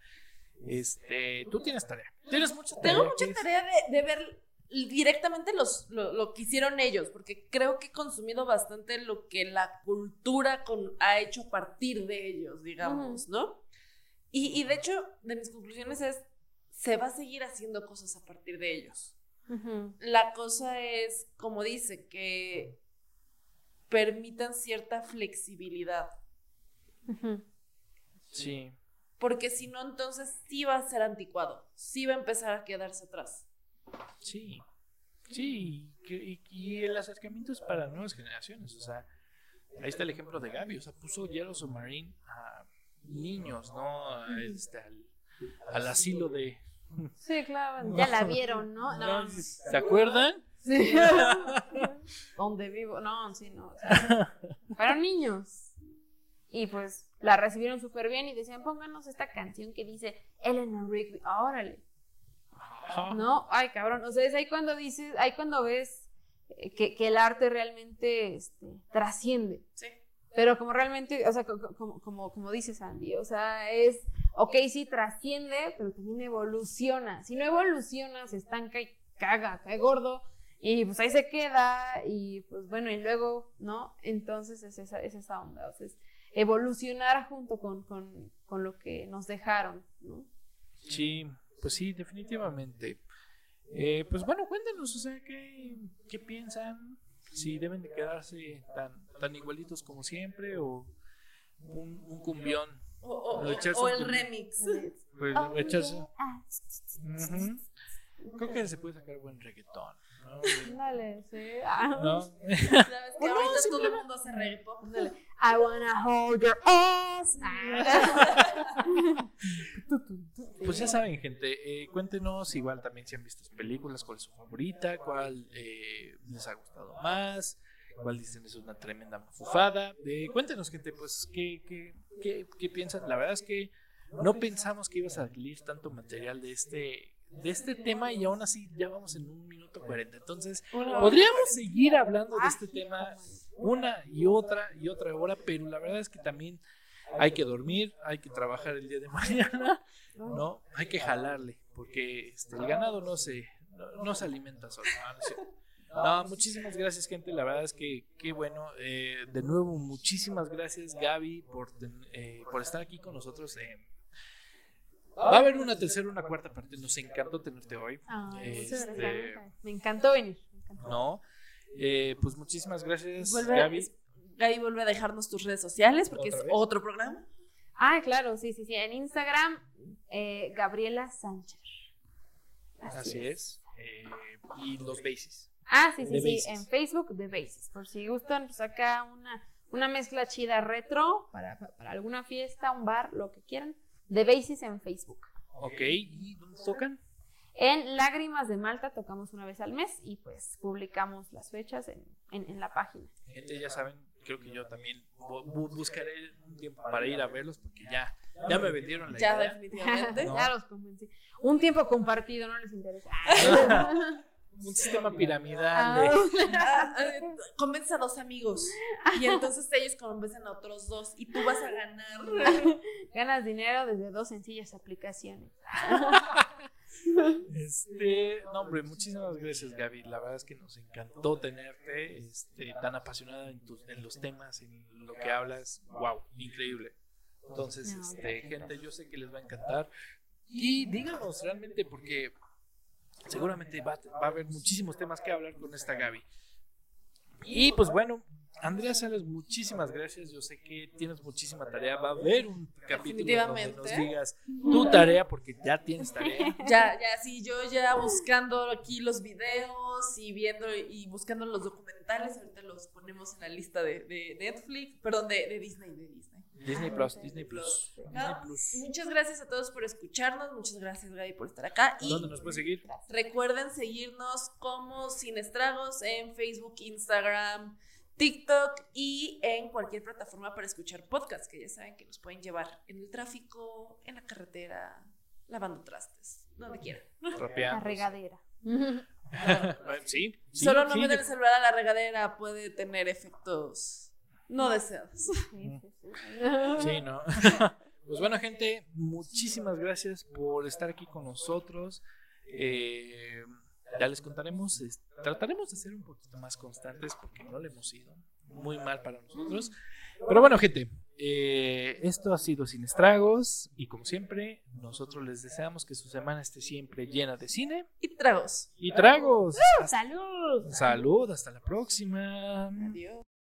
este, tú tienes tarea. Tienes mucha tarea. Tengo mucha tarea de, de ver directamente los, lo, lo que hicieron ellos, porque creo que he consumido bastante lo que la cultura con, ha hecho a partir de ellos, digamos, ¿no? Y, y de hecho, de mis conclusiones es, se va a seguir haciendo cosas a partir de ellos. La cosa es, como dice, que permitan cierta flexibilidad. Sí, porque si no, entonces sí va a ser anticuado, sí va a empezar a quedarse atrás. sí. Sí, y, que- y- y el acercamiento es para nuevas generaciones. O sea, ahí está el ejemplo de Gaby. O sea, puso Yellow Submarine a niños, ¿no? A este, al, al asilo de. Sí, claro. [laughs] Ya la vieron, ¿no? ¿no? ¿Se acuerdan? Sí. [laughs] [laughs] Donde vivo. No, sí, no. o sea, [laughs] fueron niños. Y pues la recibieron súper bien y decían, pónganos esta canción que dice Eleanor Rigby. Órale. Ajá. No, ay, cabrón. O sea, es ahí cuando dices, ahí cuando ves eh, que, que el arte realmente este, trasciende. Sí. Pero como realmente, o sea, co- co- como, como, como dice Sandy, o sea, es, ok, sí trasciende, pero también evoluciona. Si no evoluciona, se estanca y caga, cae gordo, y pues ahí se queda, y pues bueno, y luego, ¿no? Entonces es esa, es esa onda, o sea, es evolucionar junto con, con, con lo que nos dejaron, ¿no? Sí, pues sí, definitivamente. Eh, pues bueno, cuéntanos, o sea, ¿qué, qué piensan? Si deben de quedarse tan, tan igualitos como siempre o un, un cumbión. O, el remix. Pues Oh, echarse. Ah, Ujú. Creo que se puede sacar buen reggaetón, ¿no? [laughs] Dale, sí. Ah. ¿No? Sabes que O no, ahorita todo el mundo hace reggae pop. I wanna hold your ass. [laughs] Pues ya saben, gente, eh, cuéntenos igual también si han visto sus películas, cuál es su favorita, cuál eh, les ha gustado más, cuál dicen es una tremenda mafufada. Eh, cuéntenos, gente, pues, ¿qué, qué, qué, qué piensan? La verdad es que no pensamos que iba a salir tanto material de este de este tema y aún así ya vamos en un minuto cuarenta. Entonces, podríamos seguir hablando de este tema una y otra y otra hora, pero la verdad es que también hay que dormir, hay que trabajar el día de mañana, [laughs] ¿no? Hay que jalarle, porque este, el ganado no se, no, se alimenta solo. No, muchísimas gracias, gente. La verdad es que qué bueno. Eh, de nuevo, muchísimas gracias, Gaby, por, eh, por estar aquí con nosotros. Va a haber una tercera, una cuarta parte. Nos encantó tenerte hoy. Este, me encantó venir. No, eh, pues muchísimas gracias, Gaby. Gaby vuelve a dejarnos tus redes sociales porque es otro programa. Ah, claro, sí, sí, sí. En Instagram, eh, Gabriela Sánchez. Así, es. Eh, y los Bases. Ah, sí, sí, sí. En Facebook, The Bases. Por si gustan, pues acá una, una mezcla chida retro para, para alguna fiesta, un bar, lo que quieran. The Bases en Facebook. Ok, ¿y dónde tocan? En Lágrimas de Malta tocamos una vez al mes y pues publicamos las fechas en, en la página. Gente, ya saben, creo que yo también buscaré un tiempo para ir a verlos porque ya, ya me vendieron la ya, definitivamente. [laughs] Ya los convencí. Un tiempo compartido, ¿no les interesa? [laughs] [laughs] un sistema piramidal. Ah, [laughs] convence a dos amigos y [laughs] entonces ellos convencen a otros dos y tú vas a ganar. [laughs] Ganas dinero desde dos sencillas aplicaciones. Este, no, hombre, muchísimas gracias, Gaby. La verdad es que nos encantó tenerte este, tan apasionada en, tus, en los temas, en lo que hablas. Wow, increíble. Entonces, este, gente, yo sé que les va a encantar. Y díganos realmente, porque seguramente va, va a haber muchísimos temas que hablar con esta Gaby. Y pues bueno, Andrea Salas, muchísimas gracias. Yo sé que tienes muchísima tarea. Va a haber un capítulo donde nos digas tu tarea, porque ya tienes tarea. [laughs] Ya, ya, sí, yo ya buscando aquí los videos y viendo y buscando los documentales. Ahorita los ponemos en la lista de, Netflix, perdón, de, de Disney, de Disney. Disney Plus, Disney Plus. Muchas gracias a todos por escucharnos. Muchas gracias, Gaby, por estar acá. Y ¿Dónde nos pueden seguir? Recuerden seguirnos como Sin Estragos en Facebook, Instagram. TikTok y en cualquier plataforma para escuchar podcasts, que ya saben que nos pueden llevar en el tráfico, en la carretera, lavando trastes, donde quieran. La regadera. [laughs] sí, Solo no meter el celular a la regadera puede tener efectos no deseados. Sí, [laughs] [laughs] no. [laughs] Pues bueno, gente, muchísimas gracias por estar aquí con nosotros. Eh, ya les contaremos, trataremos de ser un poquito más constantes porque no le hemos ido muy mal para nosotros. Pero bueno, gente, eh, esto ha sido Sin Estragos y como siempre, nosotros les deseamos que su semana esté siempre llena de cine y tragos. Y tragos. ¡Salud! Salud, hasta la próxima. Adiós.